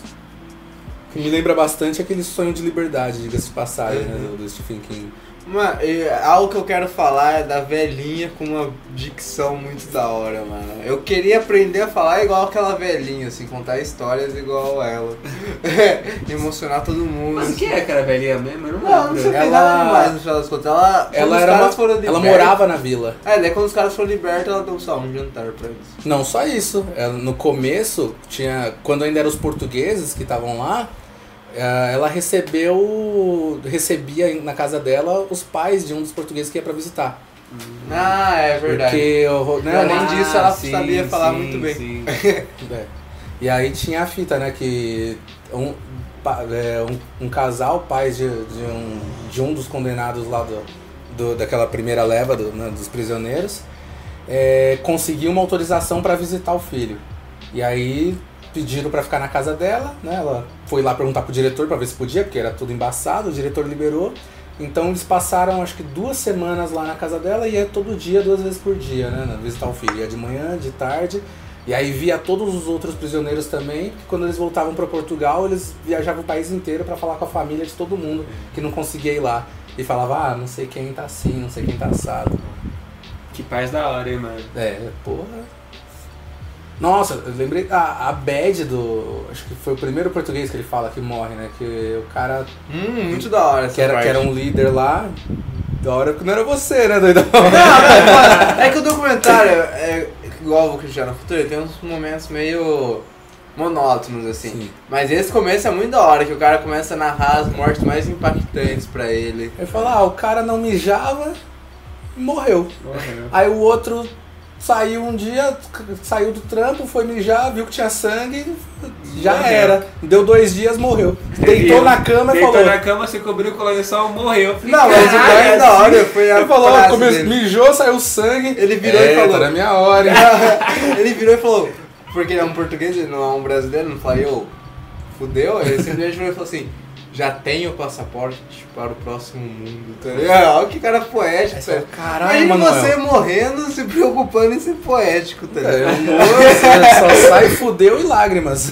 Speaker 2: Que me lembra bastante aquele sonho de liberdade, diga-se de passagem, né, do, Stephen King.
Speaker 1: Mano, e algo que eu quero falar é da velhinha com uma dicção muito da hora, mano. Eu queria aprender a falar igual aquela velhinha, assim, contar histórias igual ela. Emocionar todo mundo.
Speaker 3: Mas o que é aquela velhinha mesmo? Eu não
Speaker 1: Não, não sei
Speaker 2: Ela-
Speaker 1: nada demais no final das contas. Ela,
Speaker 2: Ela era uma- Ela
Speaker 1: libertos-
Speaker 2: morava na vila.
Speaker 1: É, daí quando os caras foram libertos, ela deu só um jantar pra eles.
Speaker 2: Não só isso. Ela- No começo, tinha quando ainda eram os portugueses que estavam lá, ela recebeu. recebia na casa dela os pais de um dos portugueses que ia pra visitar.
Speaker 1: Ah, é verdade.
Speaker 2: Porque né,
Speaker 1: Além
Speaker 2: o-
Speaker 1: disso, ela sabia falar muito bem.
Speaker 3: sim.
Speaker 2: É. E aí tinha a fita, né? Que um, é, um, um casal, pais de, de, um, de um dos condenados lá do, do- daquela primeira leva do- né, dos prisioneiros, é, conseguiu uma autorização para visitar o filho. E aí pediram para ficar na casa dela, né? Ela foi lá perguntar pro diretor para ver se podia, porque era tudo embaçado, o diretor liberou. Então eles passaram acho que duas semanas lá na casa dela e ia todo dia, duas vezes por dia, né? Visitar o filho. Ia de manhã, de tarde. E aí via todos os outros prisioneiros também, que quando eles voltavam para Portugal, eles viajavam o país inteiro para falar com a família de todo mundo que não conseguia ir lá. E falava, ah, não sei quem tá assim, não sei quem tá assado.
Speaker 3: Que paz da hora, hein, mano.
Speaker 2: É, porra. Nossa, eu lembrei a, a Bad do. Acho que foi o primeiro português que ele fala que morre, né? Que o cara
Speaker 1: Hum, muito da hora essa
Speaker 2: que era,
Speaker 1: parte.
Speaker 2: que era um líder lá. Da hora que não era você, né, doidão?
Speaker 1: Não, mas, mano, é que o documentário, é, igual o Cristiano Futuro, tem uns momentos meio monótonos, assim.
Speaker 2: Sim.
Speaker 1: Mas esse começo é muito da hora, que o cara começa a narrar as mortes mais impactantes pra ele.
Speaker 2: Ele fala, ah, o cara não mijava e morreu.
Speaker 3: Morreu.
Speaker 2: Aí o outro saiu um dia, saiu do trampo, foi mijar, viu que tinha sangue, já
Speaker 3: Morreu.
Speaker 2: era. Deu dois dias, morreu. Deitou na cama e
Speaker 3: Deitou
Speaker 2: falou.
Speaker 3: na cama, se cobriu com o lençol, morreu.
Speaker 1: Não, mas o
Speaker 3: Caralho,
Speaker 1: mais da hora foi a
Speaker 2: Ele falou,
Speaker 1: frase
Speaker 2: come-
Speaker 1: dele.
Speaker 2: mijou, saiu sangue.
Speaker 1: Ele virou
Speaker 2: é,
Speaker 1: e falou.
Speaker 2: Na minha hora.
Speaker 1: ele virou e falou, porque ele é um português, ele não é um brasileiro, não fala, eu, fudeu? Ele simplesmente virou e falou assim, já tenho passaporte para o próximo mundo, tá ligado? Olha que cara poético, velho.
Speaker 2: Caralho,
Speaker 1: Imagina
Speaker 2: Manuel.
Speaker 1: você morrendo se preocupando em ser poético, tá ligado?
Speaker 2: É, o moço só sai fudeu e lágrimas.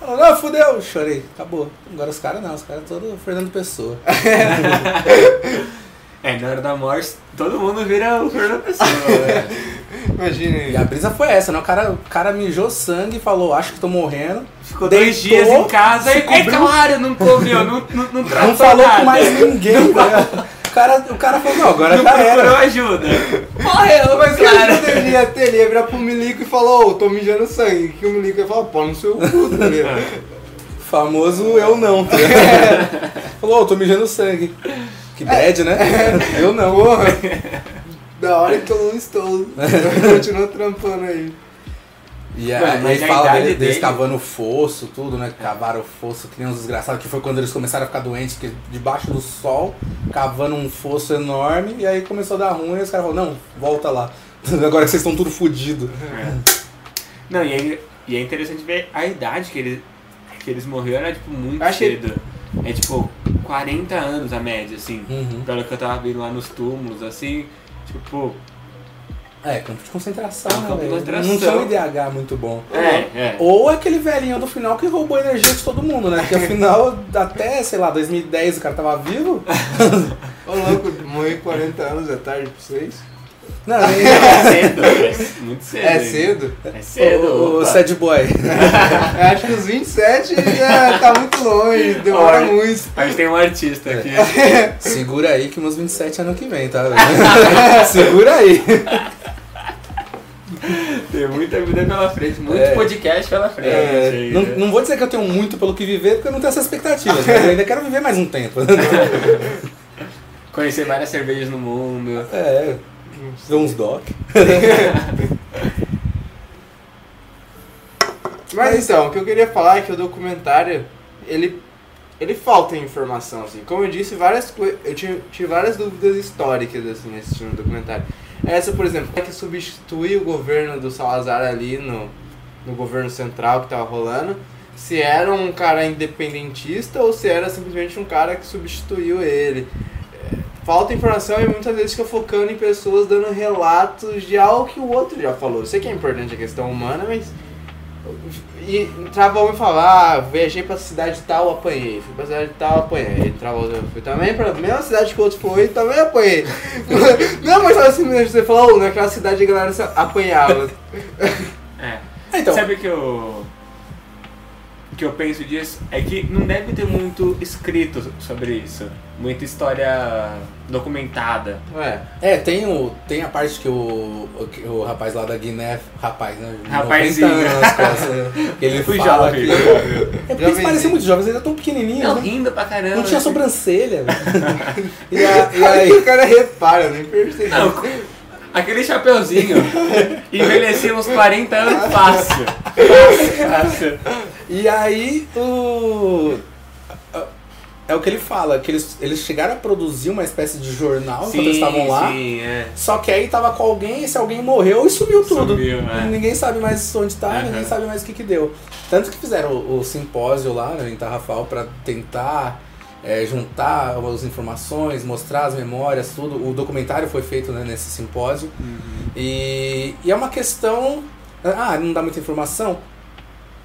Speaker 2: Não, fudeu, chorei, acabou. Agora os caras não, os caras todos Fernando Pessoa.
Speaker 3: É, na hora da morte, todo mundo vira o Fernando Pessoa. né?
Speaker 1: Imagina
Speaker 2: E a brisa foi essa, né? O cara, o cara mijou sangue e falou, acho que tô morrendo.
Speaker 3: Ficou
Speaker 2: Deitou,
Speaker 3: dois dias em casa e, é
Speaker 2: cobriu.
Speaker 3: claro, não comeu, não, não, não tratou
Speaker 2: Não falou
Speaker 3: nada.
Speaker 2: com mais ninguém, ligado? O cara, o cara falou, não, agora
Speaker 3: Não
Speaker 2: já
Speaker 3: procurou
Speaker 2: era.
Speaker 3: ajuda. Morreu,
Speaker 1: Mas
Speaker 3: cara.
Speaker 1: ele ia ter? Ele ia virar pro Milico e falou, ô, tô mijando sangue. Que o Milico ia falar, pô, no seu cu, tá?
Speaker 2: Famoso eu não, tá ligado? Falou, ô, tô mijando sangue. Que bad, né? Eu não.
Speaker 1: Porra, da hora que eu não estou. Eu continuo trampando aí.
Speaker 2: E
Speaker 3: Mano,
Speaker 2: aí
Speaker 3: mas
Speaker 2: ele
Speaker 3: a
Speaker 2: fala dele, deles
Speaker 3: dele-
Speaker 2: cavando fosso, tudo, né? Cavaram o fosso, que nem uns desgraçados, que foi quando eles começaram a ficar doentes, que debaixo do sol, cavando um fosso enorme, e aí começou a dar ruim, e os caras falaram, não, volta lá. Agora que vocês estão tudo fodidos.
Speaker 3: É. Não, e é, e é interessante ver a idade que eles, que eles morreram, era tipo muito
Speaker 1: Acho que-
Speaker 3: cedo. É tipo 40 anos a média, assim.
Speaker 2: Uhum.
Speaker 3: Pelo que eu tava vendo lá nos túmulos, assim. Tipo,
Speaker 2: É, campo de concentração,
Speaker 3: É um campo de
Speaker 2: velho.
Speaker 3: concentração.
Speaker 2: Não tinha um IDH muito bom.
Speaker 3: é, é.
Speaker 2: Ou aquele velhinho do final que roubou a energia de todo mundo, né? Que afinal, até, sei lá, 2010 o cara tava vivo.
Speaker 1: Ô louco, morrer 40 anos é tarde pra vocês?
Speaker 2: Não.
Speaker 3: É cedo, é muito cedo.
Speaker 1: É cedo?
Speaker 3: É cedo.
Speaker 2: o, o sad boy.
Speaker 1: Acho que os 27 já tá muito longe, demora
Speaker 3: Olha.
Speaker 1: muito.
Speaker 3: A gente tem um artista aqui.
Speaker 2: Segura aí que meus 27 é ano que vem, tá? Segura aí.
Speaker 3: Tem muita vida pela frente, muito
Speaker 2: É.
Speaker 3: podcast pela frente.
Speaker 2: É, não,
Speaker 3: né?
Speaker 2: não vou dizer que eu tenho muito pelo que viver, porque eu não tenho essas expectativas, mas eu ainda quero viver mais um tempo.
Speaker 3: Conhecer várias cervejas no mundo.
Speaker 2: É, ver uns doc.
Speaker 1: Mas então, o que eu queria falar é que o documentário, ele, ele falta informação, assim. Como eu disse, várias eu tive, tive várias dúvidas históricas, assim, assistindo o documentário. Essa, por exemplo, é que substitui o governo do Salazar ali no, no governo central que tava rolando, se era um cara independentista ou se era simplesmente um cara que substituiu ele. Falta informação e muitas vezes fica focando em pessoas dando relatos de algo que o outro já falou. Eu sei que é importante a questão humana, mas e entrava um e falava, ah, viajei pra cidade tal, apanhei. Fui pra cidade tal, apanhei. Entrava outro, fui também pra mesma cidade que o outro foi, também apanhei. Não é mais fácil simplesmente você falar, oh, naquela cidade a galera se apanhava.
Speaker 3: É.
Speaker 2: Então,
Speaker 3: Sabe o que eu. O que eu penso disso é que não deve ter muito escrito sobre isso. Muita história documentada.
Speaker 1: Ué,
Speaker 2: é, tem, o, tem a parte que o, o, o rapaz lá da Guiné, rapaz, né?
Speaker 3: Rapazinho.
Speaker 2: 90 anos nas costas, que ele
Speaker 3: Fui
Speaker 2: fala
Speaker 3: jovem.
Speaker 2: que... É porque eles parecem muito jovens, eles eram tão pequenininhos,
Speaker 3: Não,
Speaker 2: né?
Speaker 3: rindo pra caramba.
Speaker 2: Não tinha
Speaker 3: assim.
Speaker 2: sobrancelha, e, a- e
Speaker 1: aí o cara repara, eu nem percebi.
Speaker 3: Não, aquele chapeuzinho envelheceu uns 40 anos fácil. Fácil, fácil.
Speaker 2: E aí o. É o que ele fala, que eles, eles chegaram a produzir uma espécie de jornal enquanto eles estavam lá.
Speaker 3: Sim, é.
Speaker 2: Só que aí tava com alguém, esse alguém morreu e sumiu tudo.
Speaker 3: Sumiu, é.
Speaker 2: Ninguém sabe mais onde tá,
Speaker 3: Aham.
Speaker 2: ninguém sabe mais o que que deu. Tanto que fizeram o, o simpósio lá né, em Tarrafal pra tentar é, juntar as informações, mostrar as memórias, tudo. O documentário foi feito né, nesse simpósio. E, e é uma questão. Ah, não dá muita informação?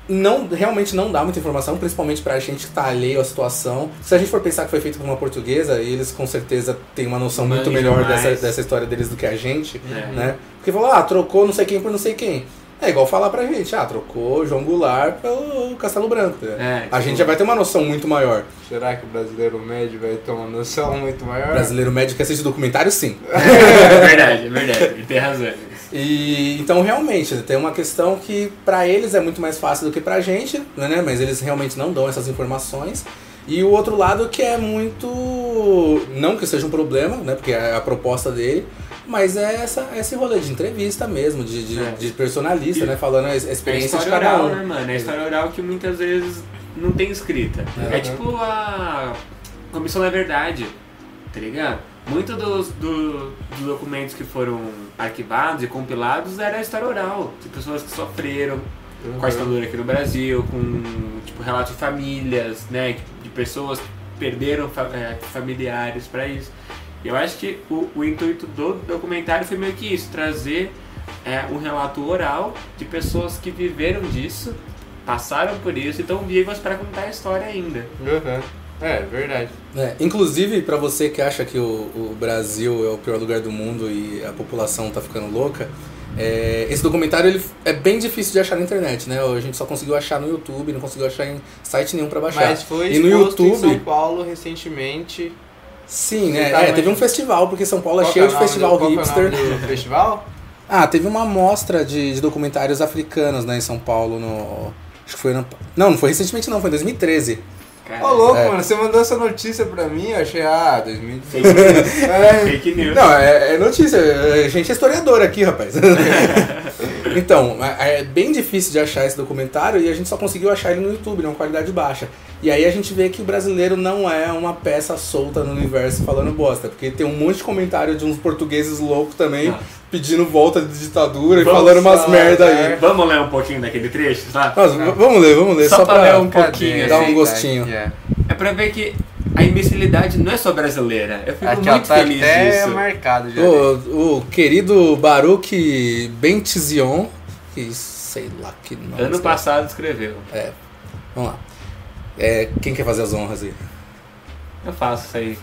Speaker 2: Não, realmente não dá muita informação, principalmente pra gente que tá alheio à situação. Se a gente for pensar que foi feito por uma portuguesa, eles com certeza têm uma noção muito
Speaker 3: Manjam
Speaker 2: melhor dessa, dessa história deles do que a gente,
Speaker 3: É.
Speaker 2: né? Porque falou, ah, trocou não sei quem por não sei quem. É igual falar pra gente, ah, trocou João Goulart pelo Castelo Branco.
Speaker 3: É,
Speaker 2: a
Speaker 3: tipo-
Speaker 2: gente já vai ter uma noção muito maior.
Speaker 1: Será que o brasileiro médio vai ter uma noção muito maior?
Speaker 2: Brasileiro médio que assiste documentário, sim.
Speaker 3: É verdade, é verdade. Ele tem razão.
Speaker 2: E então realmente tem uma questão que pra eles é muito mais fácil do que pra gente, né? Mas eles realmente não dão essas informações. E o outro lado que é muito não que seja um problema, né? Porque é a proposta dele, mas é essa esse rolê de entrevista mesmo, de, de,
Speaker 3: É.
Speaker 2: de personalista,
Speaker 3: E-
Speaker 2: né? Falando a
Speaker 3: É a
Speaker 2: experiência de cada
Speaker 3: oral,
Speaker 2: um.
Speaker 3: né, mano? É a história oral que muitas vezes não tem escrita.
Speaker 2: É.
Speaker 3: É, tipo a Comissão da Verdade, tá ligado? Muito dos, do- dos documentos que foram arquivados e compilados era a história oral. De pessoas que sofreram com a ditadura aqui no Brasil, com tipo, relatos de famílias, né? De pessoas que perderam é, familiares pra isso. E eu acho que o, o intuito do documentário foi meio que isso, trazer é, um relato oral de pessoas que viveram disso, passaram por isso e estão vivas para contar a história ainda.
Speaker 1: Uhum. É, verdade.
Speaker 2: É, inclusive, pra você que acha que o, o Brasil é o pior lugar do mundo e a população tá ficando louca, é, esse documentário ele é bem difícil de achar na internet, né? A gente só conseguiu achar no YouTube, não conseguiu achar em site nenhum pra baixar.
Speaker 1: Mas foi
Speaker 2: e no
Speaker 1: exposto em
Speaker 2: YouTube,
Speaker 1: São Paulo recentemente.
Speaker 2: sim, né?
Speaker 1: tá
Speaker 2: É, teve um festival, porque São Paulo é
Speaker 1: Qual
Speaker 2: cheio de festival
Speaker 1: do- é o
Speaker 2: hipster.
Speaker 1: do festival?
Speaker 2: Ah, teve uma amostra de, de documentários africanos, né, em São Paulo, no. Acho que foi no. Não, não foi recentemente não, foi em 2013.
Speaker 1: Ô, louco,
Speaker 2: É.
Speaker 1: mano, você mandou essa notícia pra mim, eu achei, ah, 2016.
Speaker 3: Fake news.
Speaker 1: é,
Speaker 3: Fake news.
Speaker 2: Não, é, é notícia. A gente é historiador aqui, rapaz. Então, é é bem difícil de achar esse documentário e a gente só conseguiu achar ele no YouTube, numa qualidade baixa. E aí a gente vê que o brasileiro não é uma peça solta no universo falando bosta, porque tem um monte de comentário de uns portugueses loucos também
Speaker 3: Nossa.
Speaker 2: Pedindo volta de ditadura e
Speaker 3: Vamos
Speaker 2: falando umas
Speaker 1: falar,
Speaker 2: merda
Speaker 1: é.
Speaker 2: aí.
Speaker 3: Vamos ler um pouquinho daquele trecho, sabe?
Speaker 2: Nossa, v- vamos ler, vamos ler,
Speaker 3: Só
Speaker 2: só,
Speaker 3: pra
Speaker 2: pra,
Speaker 3: ler um pouquinho,
Speaker 2: dar um
Speaker 3: assim,
Speaker 2: gostinho.
Speaker 1: É.
Speaker 3: É pra ver que a imbecilidade não é só brasileira. Eu fico
Speaker 1: Aqui, ó,
Speaker 3: muito
Speaker 1: tá
Speaker 3: feliz
Speaker 1: até
Speaker 3: disso.
Speaker 1: marcado já.
Speaker 2: O, o querido Baruch Bentizion, que sei lá que nome.
Speaker 3: Ano passado escreveu.
Speaker 2: cara. Vamos lá. É, quem quer fazer as honras aí?
Speaker 3: Eu faço isso aí.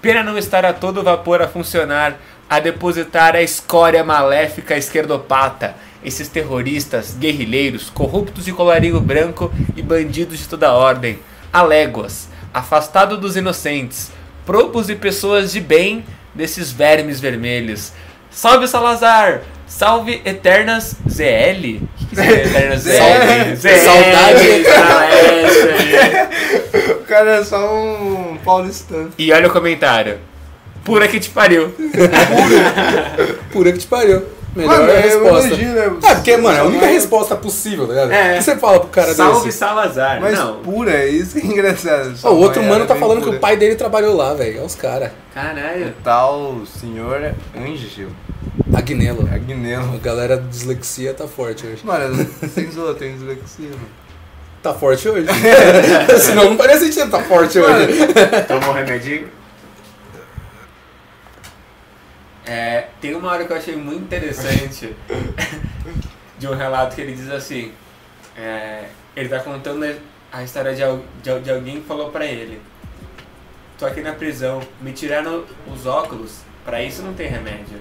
Speaker 3: Pena não estar a todo vapor a funcionar, a depositar a escória maléfica esquerdopata, esses terroristas, guerrilheiros, corruptos de colarinho branco e bandidos de toda ordem, a léguas, afastado dos inocentes, propos e pessoas de bem desses vermes vermelhos. Salve Salazar! Salve Eternas ZL? O que, que é Eternas ZL?
Speaker 1: ZL.
Speaker 2: Saudade.
Speaker 3: Isso aí.
Speaker 1: O cara é só um paulistano.
Speaker 3: E olha o comentário. Pura que te pariu.
Speaker 2: Pura que te pariu. Melhor
Speaker 1: Mano, é um
Speaker 2: resposta.
Speaker 1: elogio, né?
Speaker 2: Ah, porque, mano, é a única resposta possível, tá ligado?
Speaker 3: É.
Speaker 2: O que você fala pro cara
Speaker 3: Salve
Speaker 2: desse?
Speaker 3: Salazar.
Speaker 1: Mas
Speaker 3: não.
Speaker 1: pura, isso que é engraçado.
Speaker 2: Ó,
Speaker 1: Sua
Speaker 2: o outro mano tá falando que
Speaker 1: pura.
Speaker 2: o pai dele trabalhou lá, velho. Olha os caras.
Speaker 3: Caralho.
Speaker 1: Tal senhor Ângelo.
Speaker 2: Agnelo.
Speaker 1: Agnelo.
Speaker 2: A galera de dislexia tá forte hoje.
Speaker 1: Mano, sem zoa, tem dislexia, mano.
Speaker 2: Tá forte hoje? Senão não parece sentido tá forte hoje.
Speaker 3: Tomou um remedinho? É, tem uma hora que eu achei muito interessante de um relato que ele diz assim: é, ele tá contando a história de, de, de alguém que falou pra ele: Tô aqui na prisão, me tiraram os óculos, pra isso não tem remédio.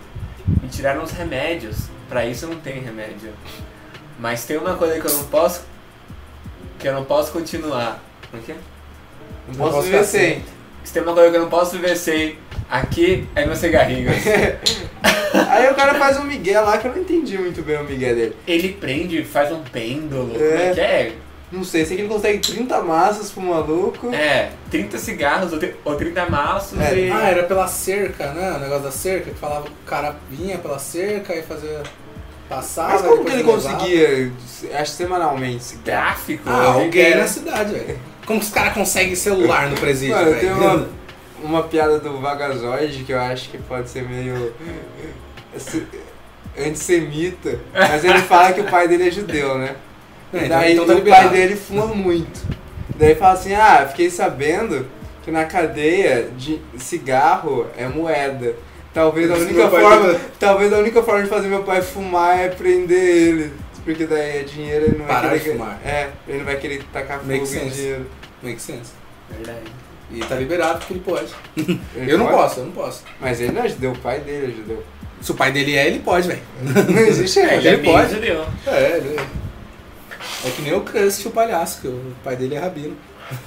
Speaker 3: Me tiraram os remédios, pra isso não tem remédio. Mas tem uma coisa que eu não posso. que eu não posso continuar. O quê?
Speaker 1: Não
Speaker 2: Não
Speaker 1: posso
Speaker 2: posso
Speaker 1: viver sem.
Speaker 3: Se tem uma coisa que eu não posso viver sem, aqui é meu cigarrinho.
Speaker 1: Aí o cara faz um migué lá que eu não entendi muito bem o migué dele.
Speaker 3: Ele prende, faz um pêndulo.
Speaker 1: É.
Speaker 3: Como é que é?
Speaker 1: Não sei, sei que ele consegue 30 massas pro maluco.
Speaker 3: É, 30 cigarros ou, tri- ou 30 maços
Speaker 1: É.
Speaker 3: e.
Speaker 2: Ah, era pela cerca, né? O negócio da cerca, que falava que o cara vinha pela cerca e fazia. Passava.
Speaker 1: Mas como que ele
Speaker 2: levava.
Speaker 1: conseguia, acho semanalmente, esse cara?
Speaker 3: Tráfico.
Speaker 2: Ah, alguém na cidade, velho. Como que os caras conseguem celular no presídio,
Speaker 1: Mano, tem uma, uma piada do Vagazoide que eu acho que pode ser meio esse- antissemita, mas ele fala que o pai dele é judeu, né?
Speaker 2: É, então-
Speaker 1: Daí
Speaker 2: então tá
Speaker 1: o pai dele fuma muito. Daí fala assim, ah, fiquei sabendo que na cadeia de cigarro é moeda. Talvez a única forma, talvez a única forma de fazer meu pai fumar é prender ele. Porque daí é dinheiro, ele não vai
Speaker 2: Parar de
Speaker 1: querer.
Speaker 2: fumar.
Speaker 1: É, ele não vai querer tacar fogo
Speaker 2: Make
Speaker 1: em
Speaker 2: sense.
Speaker 1: dinheiro.
Speaker 2: Make sense.
Speaker 3: Verdade.
Speaker 2: E tá liberado porque ele pode.
Speaker 1: Ele
Speaker 2: eu não
Speaker 1: pode?
Speaker 2: posso, eu não posso.
Speaker 1: Mas ele não é judeu, o pai dele é judeu.
Speaker 2: Se o pai dele é, ele pode, velho.
Speaker 1: Não existe
Speaker 3: É, ele é
Speaker 2: ele pode.
Speaker 3: pode. judeu.
Speaker 2: É, ele é. É que nem o Crust, o palhaço, que o pai dele é rabino.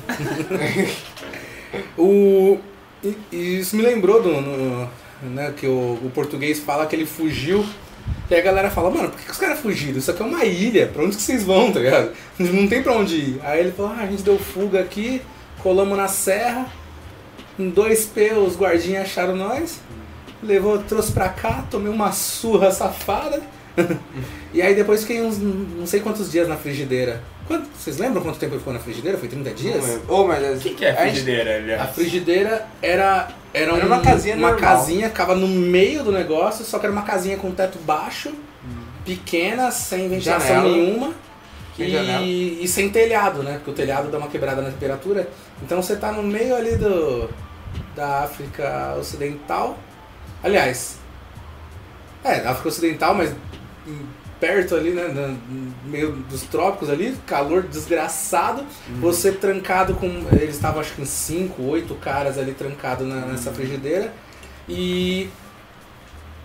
Speaker 2: o, e, e isso me lembrou do, no- né, que o, o português fala que ele fugiu. E a galera fala, mano, por que, que os caras fugiram? Isso aqui é uma ilha, pra onde que vocês vão, tá ligado? Não tem pra onde ir. Aí ele falou, ah, a gente deu fuga aqui, colamos na serra, em 2P os guardinhas acharam nós, levou, trouxe pra cá, tomei uma surra safada. e aí depois fiquei uns não sei quantos dias na frigideira. Quanto- vocês lembram quanto tempo ele ficou na frigideira? Foi 30 dias?
Speaker 1: Lembro. Ô, mas
Speaker 3: O que, que é
Speaker 1: a
Speaker 3: frigideira,
Speaker 2: A
Speaker 3: aliás?
Speaker 2: frigideira era, era,
Speaker 1: Era
Speaker 2: um-
Speaker 1: uma casinha
Speaker 2: uma
Speaker 1: normal.
Speaker 2: casinha, ficava no meio do negócio, só que era uma casinha com teto baixo, pequena, sem ventilação
Speaker 1: Janela.
Speaker 2: nenhuma. E, e sem telhado, né? Porque o telhado dá uma quebrada na temperatura. Então você tá no meio ali do da África Ocidental. Aliás, é, da África Ocidental, mas perto ali, né? no- meio dos trópicos ali, calor desgraçado. Você trancado com. Eles estavam acho que em 5, 8 caras ali trancados na- nessa frigideira. E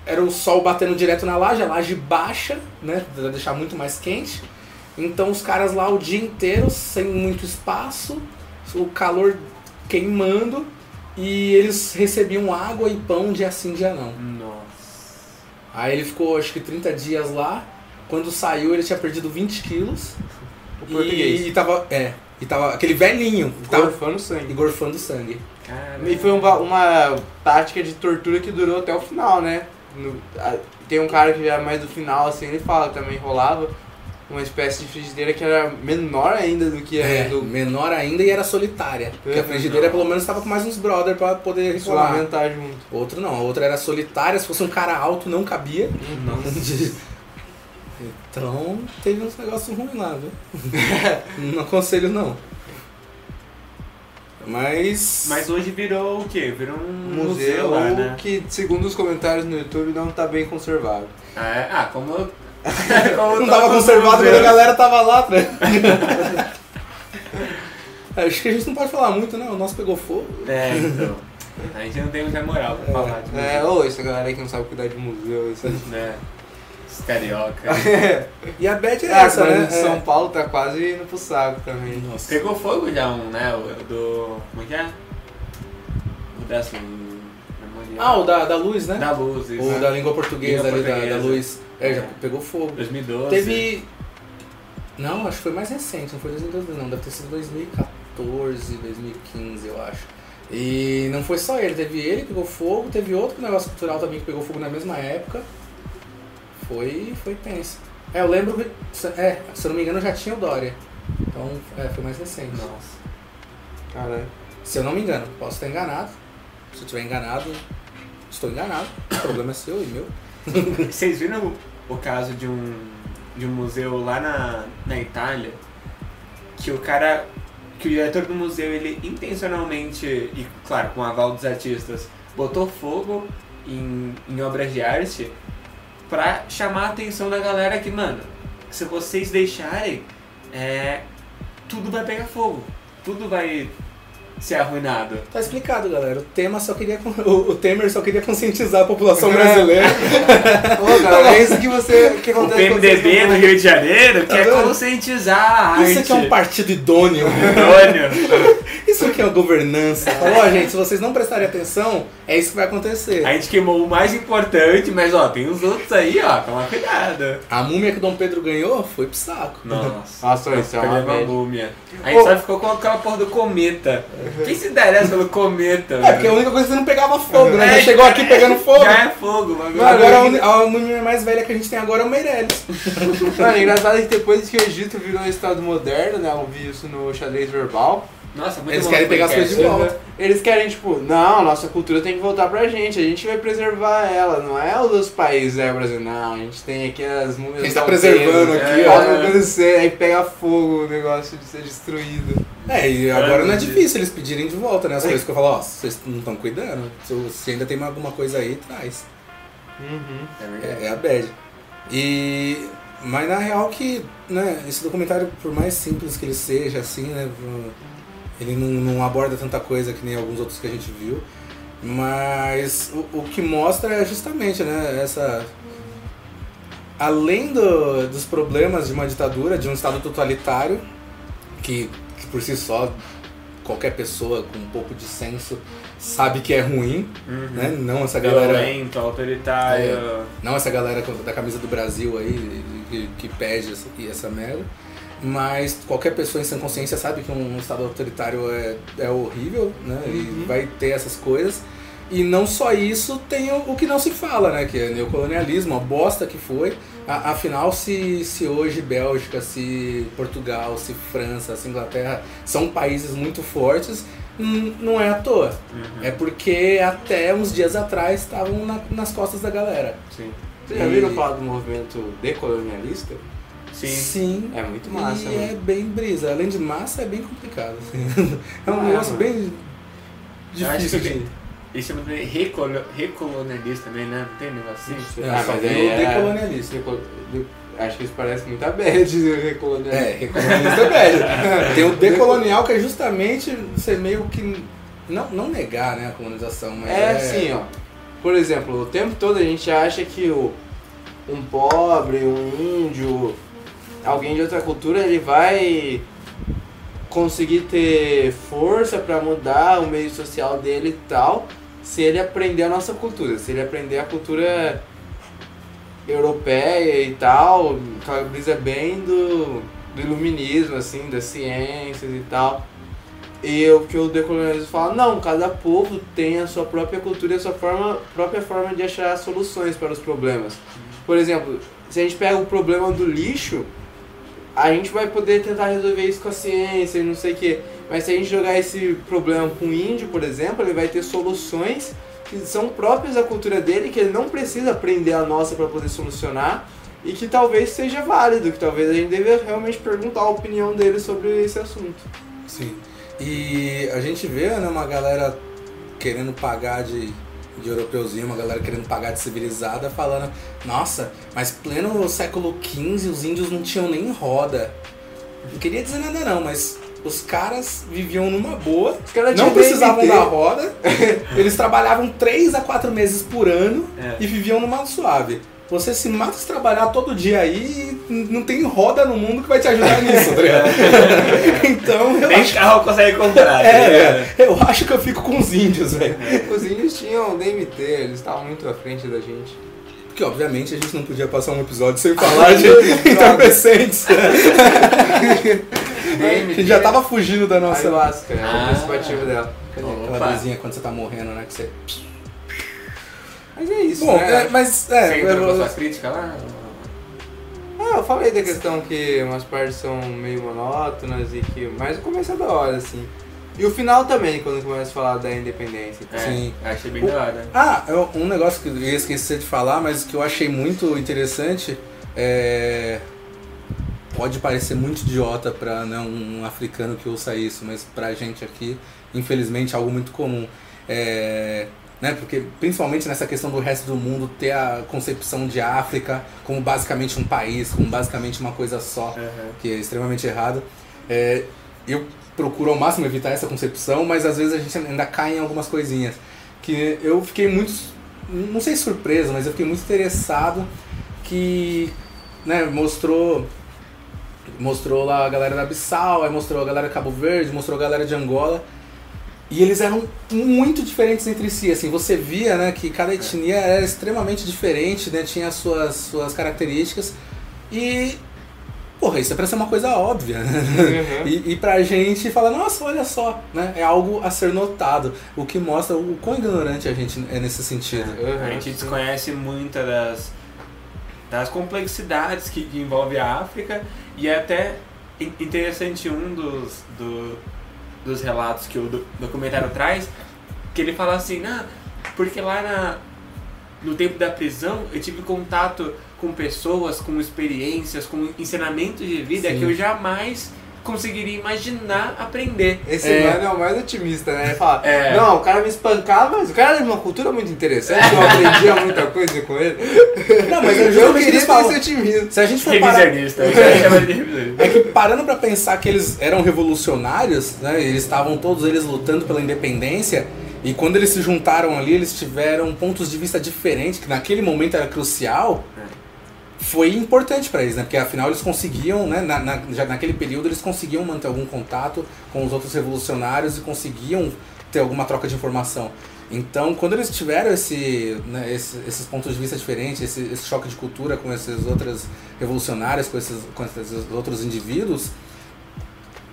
Speaker 2: era o sol batendo direto na laje, a laje baixa, né? Pra deixar muito mais quente. Então os caras lá o dia inteiro, sem muito espaço, o calor queimando, e eles recebiam água e pão dia sim, dia não.
Speaker 3: Nossa.
Speaker 2: Aí ele ficou acho que 30 dias lá. Quando saiu ele tinha perdido 20 quilos.
Speaker 1: O português.
Speaker 2: E, e tava. É. E tava aquele velhinho.
Speaker 1: Gorfando sangue.
Speaker 2: engorfando sangue.
Speaker 3: Cara.
Speaker 1: E foi uma, uma tática de tortura que durou até o final, né? no- a- tem um cara que já é mais do final, assim, ele fala também rolava uma espécie de frigideira que era menor ainda do que a
Speaker 2: É,
Speaker 1: do
Speaker 2: menor ainda e era solitária. Porque a
Speaker 1: Uhum.
Speaker 2: frigideira pelo menos estava com mais uns brother pra poder
Speaker 1: lamentar junto.
Speaker 2: Outro não, a outra era solitária, se fosse um cara alto não cabia. Então teve uns negócios ruins lá, viu? não aconselho não. Mas.
Speaker 3: Mas hoje virou o quê? Virou um
Speaker 1: Um museu
Speaker 3: lá, né?
Speaker 1: que, segundo os comentários no YouTube, não tá bem conservado.
Speaker 3: Ah, é? ah como... como
Speaker 2: não tava conservado quando a galera tava lá, né? Acho que a gente não pode falar muito, não. O nosso pegou fogo.
Speaker 3: É, então. A gente não tem muita moral pra falar de
Speaker 1: É,
Speaker 3: museu,
Speaker 1: ô, essa galera aí que não sabe cuidar de museu, isso
Speaker 3: né? Os carioca.
Speaker 2: E a Beth é
Speaker 1: Ah,
Speaker 2: essa, né?
Speaker 1: de São Paulo tá quase indo pro saco também.
Speaker 2: É. Nossa.
Speaker 3: Pegou fogo já um, né? O do... Como é que é? O dessa... Memorial.
Speaker 2: Ah, o da, da luz, né?
Speaker 3: Da luz, isso.
Speaker 2: O da língua portuguesa
Speaker 3: Língua
Speaker 2: ali, da, da
Speaker 3: portuguesa.
Speaker 2: luz. É, já
Speaker 3: É.
Speaker 2: pegou fogo.
Speaker 3: 2012.
Speaker 2: Teve. Não, acho que foi mais recente, não foi 2012, não. Deve ter sido 2014, 2015, eu acho. E não foi só ele, teve ele que pegou fogo, teve outro negócio cultural também que pegou fogo na mesma época. Foi, foi tenso. É, eu lembro. É, se eu não me engano já tinha o Dória. Então, é, foi mais recente.
Speaker 3: Nossa.
Speaker 1: Caralho.
Speaker 2: Se eu não me engano, posso estar enganado. Se eu estiver enganado, estou enganado. O problema é seu e meu.
Speaker 3: Vocês viram o, o caso de um, de um museu lá na, na Itália? Que o cara, que o diretor do museu, ele intencionalmente, e claro, com o aval dos artistas, botou fogo em, em obras de arte pra chamar a atenção da galera que, mano, se vocês deixarem, é, tudo vai pegar fogo. Tudo vai ser arruinado.
Speaker 2: Tá explicado, galera. O tema só queria. O, o Temer só queria conscientizar a população brasileira.
Speaker 1: Ô, galera, é isso que você. que
Speaker 3: O PMDB no Rio de Janeiro
Speaker 2: Tá
Speaker 3: quer
Speaker 2: vendo?
Speaker 3: conscientizar a arte.
Speaker 2: Isso aqui é um partido idôneo.
Speaker 3: Antônio.
Speaker 2: Isso aqui é uma governança. Falou, ó, gente, se vocês não prestarem atenção, é isso que vai acontecer.
Speaker 3: A gente queimou o mais importante, mas ó, tem os outros aí, ó, toma cuidado.
Speaker 2: A múmia que o Dom Pedro ganhou foi pro saco.
Speaker 3: Nossa.
Speaker 1: Nossa, isso é uma
Speaker 3: múmia. A gente
Speaker 1: Ô.
Speaker 3: só ficou com aquela porra do cometa. Quem se interessa pelo cometa?
Speaker 2: É, porque a única coisa é que você não pegava fogo, né?
Speaker 3: É,
Speaker 2: Já chegou aqui pegando fogo.
Speaker 3: Já é fogo, o bagulho.
Speaker 2: Agora a, a múmia mais velha que a gente tem agora é o Meirelles.
Speaker 1: Mano, engraçado é que depois que o Egito virou um estado moderno, né? Eu vi isso no xadrez verbal.
Speaker 3: Nossa, muito
Speaker 2: Eles
Speaker 3: bom
Speaker 2: querem pegar as coisas de volta.
Speaker 1: Eles querem, tipo, não, nossa cultura tem que voltar pra gente, a gente vai preservar ela, não é o dos países, é o Brasil, não, a gente tem aqui as múmias.
Speaker 2: A gente tá preservando aqui,
Speaker 1: é,
Speaker 2: ó.
Speaker 1: Acontecer, aí pega fogo o negócio de ser destruído.
Speaker 2: É, e agora não é
Speaker 3: Ai, meu
Speaker 2: difícil eles pedirem de volta, né? As coisas que eu falo, ó, vocês não estão cuidando. Se, se ainda tem alguma coisa aí, traz.
Speaker 1: Uhum.
Speaker 3: É verdade.
Speaker 2: É, é a bad. E. Mas na real que, né, esse documentário, por mais simples que ele seja, assim, né? Ele não, não aborda tanta coisa que nem alguns outros que a gente viu. Mas o, o que mostra é justamente, né, essa. Além do- dos problemas de uma ditadura, de um Estado totalitário, que, que por si só qualquer pessoa com um pouco de senso sabe que é ruim,
Speaker 3: Uhum.
Speaker 2: né? Não essa galera.
Speaker 3: Violento, autoritário.
Speaker 2: Não essa galera da camisa do Brasil aí, que, que pede essa, essa merda. Mas qualquer pessoa em sã consciência sabe que um Estado autoritário é, é horrível, né?
Speaker 1: Uhum.
Speaker 2: E vai ter essas coisas. E não só isso, tem o, o que não se fala, né? Que é neocolonialismo, a bosta que foi. A- afinal, se, se hoje Bélgica, se Portugal, se França, se Inglaterra são países muito fortes, não é à toa.
Speaker 3: Uhum.
Speaker 2: É porque até uns dias atrás estavam na- nas costas da galera.
Speaker 3: Sim.
Speaker 1: Vocês já viram falar do movimento decolonialista?
Speaker 3: Sim.
Speaker 2: Sim.
Speaker 1: É muito massa,
Speaker 2: e é bem brisa. Além de massa, é bem complicado. assim. É um
Speaker 1: Ah,
Speaker 2: negócio
Speaker 1: mano.
Speaker 2: bem difícil de...
Speaker 3: Eles chamam de recolo- recolonialista também, né? Não tem negócio assim?
Speaker 2: É,
Speaker 1: Ah,
Speaker 2: só
Speaker 1: mas
Speaker 2: virou
Speaker 1: aí é-
Speaker 2: decolonialista.
Speaker 1: Deco- de- Acho que isso parece muito a bad do recolonialismo.
Speaker 2: É, recolonialista é velho. Tem o decolonial que é justamente você meio que... Não, não negar né, a colonização, mas
Speaker 1: É
Speaker 2: é...
Speaker 1: assim, ó. Por exemplo, o tempo todo a gente acha que o, um pobre, um índio, alguém de outra cultura, ele vai conseguir ter força pra mudar o meio social dele e tal, se ele aprender a nossa cultura, se ele aprender a cultura europeia e tal, aquela brisa bem do, do iluminismo, assim, das ciências e tal. E o que o decolonialismo fala, não, cada povo tem a sua própria cultura e a sua forma, própria forma de achar soluções para os problemas. Por exemplo, se a gente pega o problema do lixo, a gente vai poder tentar resolver isso com a ciência e não sei o quê. Mas se a gente jogar esse problema com o índio, por exemplo, ele vai ter soluções que são próprias da cultura dele, que ele não precisa aprender a nossa para poder solucionar e que talvez seja válido, que talvez a gente deva realmente perguntar a opinião dele sobre esse assunto.
Speaker 2: Sim. E a gente vê, né, uma galera querendo pagar de, de europeuzinho, uma galera querendo pagar de civilizada, falando, nossa, mas pleno século XV os índios não tinham nem roda. Não queria dizer nada não, mas os caras viviam numa boa, não precisavam da roda, eles trabalhavam 3 a 4 meses por ano
Speaker 3: É.
Speaker 2: e viviam numa suave. Você se mata se trabalhar todo dia aí e não tem roda no mundo que vai te ajudar nisso, tá ligado? então eu
Speaker 3: Nem
Speaker 2: acho,
Speaker 3: carro consegue comprar. tá
Speaker 2: é, é, eu acho que eu fico com os índios, velho.
Speaker 1: Os índios tinham DMT, eles estavam muito à frente da gente.
Speaker 2: Porque obviamente a gente não podia passar um episódio sem falar de entorpecentes. a gente já tava fugindo da nossa.
Speaker 1: Ayahuasca, é o
Speaker 3: Ah.
Speaker 1: participativo dela.
Speaker 2: Aquela
Speaker 3: Opa.
Speaker 2: luzinha quando você tá morrendo, né? Que você...
Speaker 1: Mas é isso,
Speaker 2: Bom,
Speaker 1: né?
Speaker 2: é, mas
Speaker 3: Você
Speaker 2: é.
Speaker 3: entrou com
Speaker 2: eu-
Speaker 3: suas críticas lá?
Speaker 1: Ah, eu falei da questão que umas partes são meio monótonas e que. Mas o começo é da hora, assim. E o final também, quando começa a falar da independência. e tal.
Speaker 3: É,
Speaker 2: Sim.
Speaker 3: Achei bem da hora.
Speaker 2: Ah, eu- um negócio que eu ia esquecer de falar, mas que eu achei muito interessante é. Pode parecer muito idiota para né, um africano que ouça isso, mas pra gente aqui, infelizmente, é algo muito comum. É, né, porque principalmente nessa questão do resto do mundo ter a concepção de África como basicamente um país, como basicamente uma coisa só
Speaker 3: Aham.
Speaker 2: que é extremamente errado. É, eu procuro ao máximo evitar essa concepção, mas às vezes a gente ainda cai em algumas coisinhas. Que eu fiquei muito, não sei surpreso, mas eu fiquei muito interessado que né, mostrou mostrou lá a galera da Bissau, aí mostrou a galera de Cabo Verde, mostrou a galera de Angola. E eles eram muito diferentes entre si, assim, você via, né, que cada etnia era extremamente diferente, né, tinha as suas, suas características. E, porra, isso é pra ser uma coisa óbvia, né?
Speaker 1: Uhum.
Speaker 2: E, e pra gente fala, nossa, olha só, né? É algo a ser notado. O que mostra o quão ignorante a gente é nesse sentido.
Speaker 1: Uhum,
Speaker 3: A gente desconhece muita das, das complexidades que envolve a África e é até in- interessante um dos, do- dos relatos que o do- documentário traz, que ele fala assim, ah, porque lá na, no tempo da prisão eu tive contato com pessoas, com experiências, com ensinamentos de vida
Speaker 2: Sim.
Speaker 3: que eu jamais conseguiria imaginar aprender.
Speaker 1: Esse
Speaker 2: É.
Speaker 1: mano é o mais otimista, né? Ele fala,
Speaker 3: É.
Speaker 1: não, o cara me espancava, mas o cara era de uma cultura muito interessante, eu aprendia muita coisa com ele.
Speaker 2: Não, mas é
Speaker 1: Eu
Speaker 2: que
Speaker 1: queria ter
Speaker 2: falam.
Speaker 1: esse otimismo.
Speaker 2: Se a gente for parar,
Speaker 3: eu de revisionista.
Speaker 2: É que parando pra pensar que eles eram revolucionários, né? Eles estavam todos eles lutando pela independência. E quando eles se juntaram ali, eles tiveram pontos de vista diferentes, que naquele momento era crucial. Foi importante pra eles, né? Porque afinal eles conseguiam, né? Na, na- já naquele período eles conseguiam manter algum contato com os outros revolucionários e conseguiam ter alguma troca de informação. Então, quando eles tiveram esse, né, esse- esses pontos de vista diferentes, esse, esse choque de cultura com esses outros revolucionários, com esses, com esses outros indivíduos,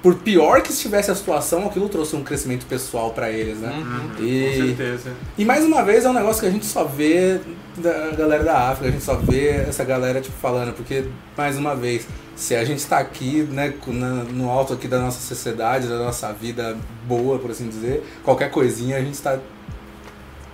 Speaker 2: por pior que estivesse a situação, aquilo trouxe um crescimento pessoal pra eles, né?
Speaker 3: Com
Speaker 2: E,
Speaker 3: certeza.
Speaker 2: e mais uma vez é um negócio que a gente só vê da galera da África, a gente só vê essa galera tipo falando, porque mais uma vez, se a gente tá aqui, né, no alto aqui da nossa sociedade, da nossa vida boa, por assim dizer, qualquer coisinha a gente tá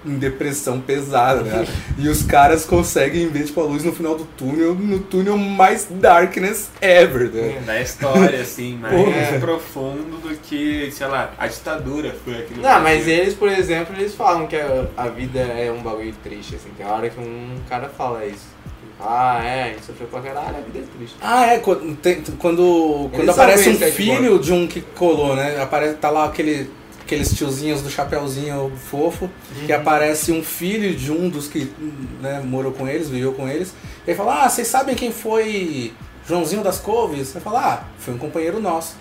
Speaker 2: em depressão pesada, né? E os caras conseguem ver tipo a luz no final do túnel, no túnel mais darkness ever, né?
Speaker 3: Da história, assim, mais
Speaker 2: Porra.
Speaker 3: profundo do que, sei lá, a ditadura foi aquilo.
Speaker 1: Não, mas eles, por exemplo, eles falam que a, a vida é um bagulho triste, assim. Tem hora que um cara fala isso. Ah, é, a gente sofreu pra caralho, a vida é triste.
Speaker 2: Ah, é, quando, tem- quando, quando aparece um
Speaker 1: bem
Speaker 2: filho de um que colou, né? Aparece, tá lá aquele, aqueles tiozinhos do chapeuzinho fofo, que aparece um filho de um dos que né, morou com eles, viveu com eles, e aí fala, ah, vocês sabem quem foi Joãozinho das Couves? Você fala, ah, foi um companheiro nosso.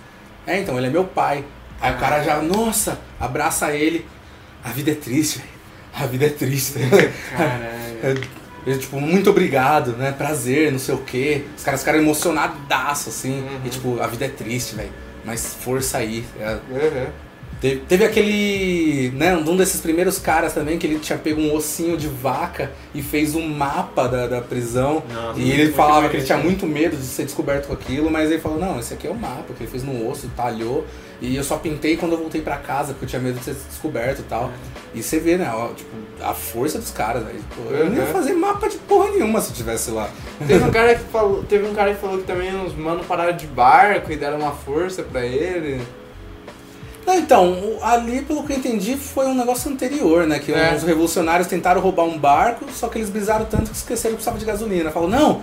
Speaker 2: É, então, ele é meu pai. Aí o cara já, nossa, abraça ele. A vida é triste, velho. A vida é triste.
Speaker 3: Caralho.
Speaker 2: É, é, tipo, muito obrigado, né? Prazer, não sei o quê. Os caras ficaram emocionadaço, assim.
Speaker 1: Uhum.
Speaker 2: E tipo, a vida é triste, velho. Mas força aí. É,
Speaker 1: Uhum.
Speaker 2: Teve, teve aquele, né, um desses primeiros caras também, que ele tinha pego um ossinho de vaca e fez um mapa da, da prisão.
Speaker 3: Nossa,
Speaker 2: e ele falava que ele tinha
Speaker 3: né?
Speaker 2: muito medo de ser descoberto com aquilo, mas ele falou, não, esse aqui é o mapa, que ele fez no osso, talhou, e eu só pintei quando eu voltei pra casa, porque eu tinha medo de ser descoberto e tal. E você vê, né, ó, tipo, a força dos caras, velho. Tipo, eu não ia
Speaker 1: Uhum.
Speaker 2: fazer mapa de porra nenhuma se tivesse lá.
Speaker 1: Teve um cara que falou, teve um cara que falou que também uns mano pararam de barco e deram uma força pra ele.
Speaker 2: Não, então, ali, pelo que eu entendi, foi um negócio anterior, né? Que
Speaker 1: É.
Speaker 2: os revolucionários tentaram roubar um barco, só que eles brisaram tanto que esqueceram que precisava de gasolina. Falaram, não,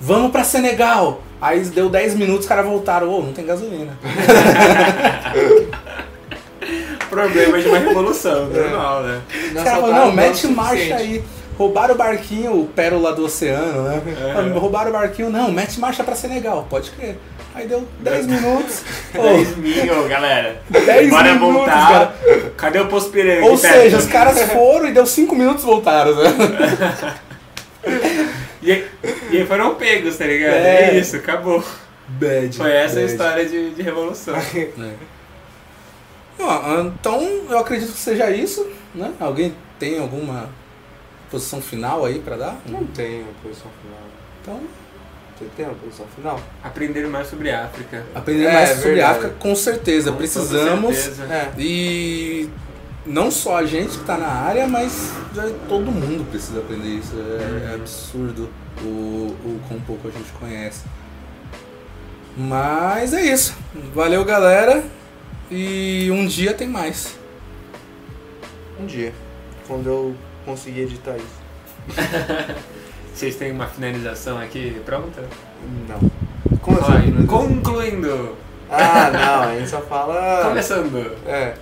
Speaker 2: vamos pra Senegal. Aí deu 10 minutos, os caras voltaram, ô, não tem gasolina.
Speaker 3: Problema de uma revolução, normal, né?
Speaker 2: Os
Speaker 1: Não
Speaker 2: caras falaram, não, mete marcha aí. Roubaram o barquinho, o pérola do oceano, né?
Speaker 3: É.
Speaker 2: Roubaram o barquinho, não, mete marcha pra Senegal, pode crer. Aí deu 10 minutos. ô,
Speaker 3: 10 mil, galera.
Speaker 2: 10
Speaker 3: Bora
Speaker 2: minutos,
Speaker 3: voltar.
Speaker 2: cara.
Speaker 3: Cadê o posto pirâmide?
Speaker 2: Ou
Speaker 3: perto?
Speaker 2: seja, os caras foram e deu 5 minutos e voltaram, né?
Speaker 3: E, aí- e aí foram pegos, tá ligado?
Speaker 2: É.
Speaker 3: É, isso, acabou.
Speaker 2: Bad.
Speaker 3: Foi essa a
Speaker 2: bad.
Speaker 3: história de, de revolução.
Speaker 2: É. Então, eu acredito que seja isso, né? Alguém tem alguma posição final aí pra dar?
Speaker 1: Não a posição final.
Speaker 2: Então,
Speaker 1: Você tem a posição final?
Speaker 3: Aprender mais sobre a África.
Speaker 2: aprender
Speaker 1: É,
Speaker 2: mais sobre
Speaker 1: verdade.
Speaker 2: África, com certeza.
Speaker 3: Com
Speaker 2: Precisamos.
Speaker 3: certeza.
Speaker 1: É.
Speaker 2: E não só a gente que tá na área, mas já todo mundo precisa aprender isso. É, é absurdo o, o quão pouco a gente conhece. Mas é isso. Valeu, galera. E um dia tem mais.
Speaker 1: Um dia. Quando eu conseguir editar isso.
Speaker 3: Vocês têm uma finalização aqui pronta?
Speaker 1: Não. Como assim?
Speaker 3: Concluindo.
Speaker 1: Ah, não, a gente só fala.
Speaker 3: Começando.
Speaker 1: É.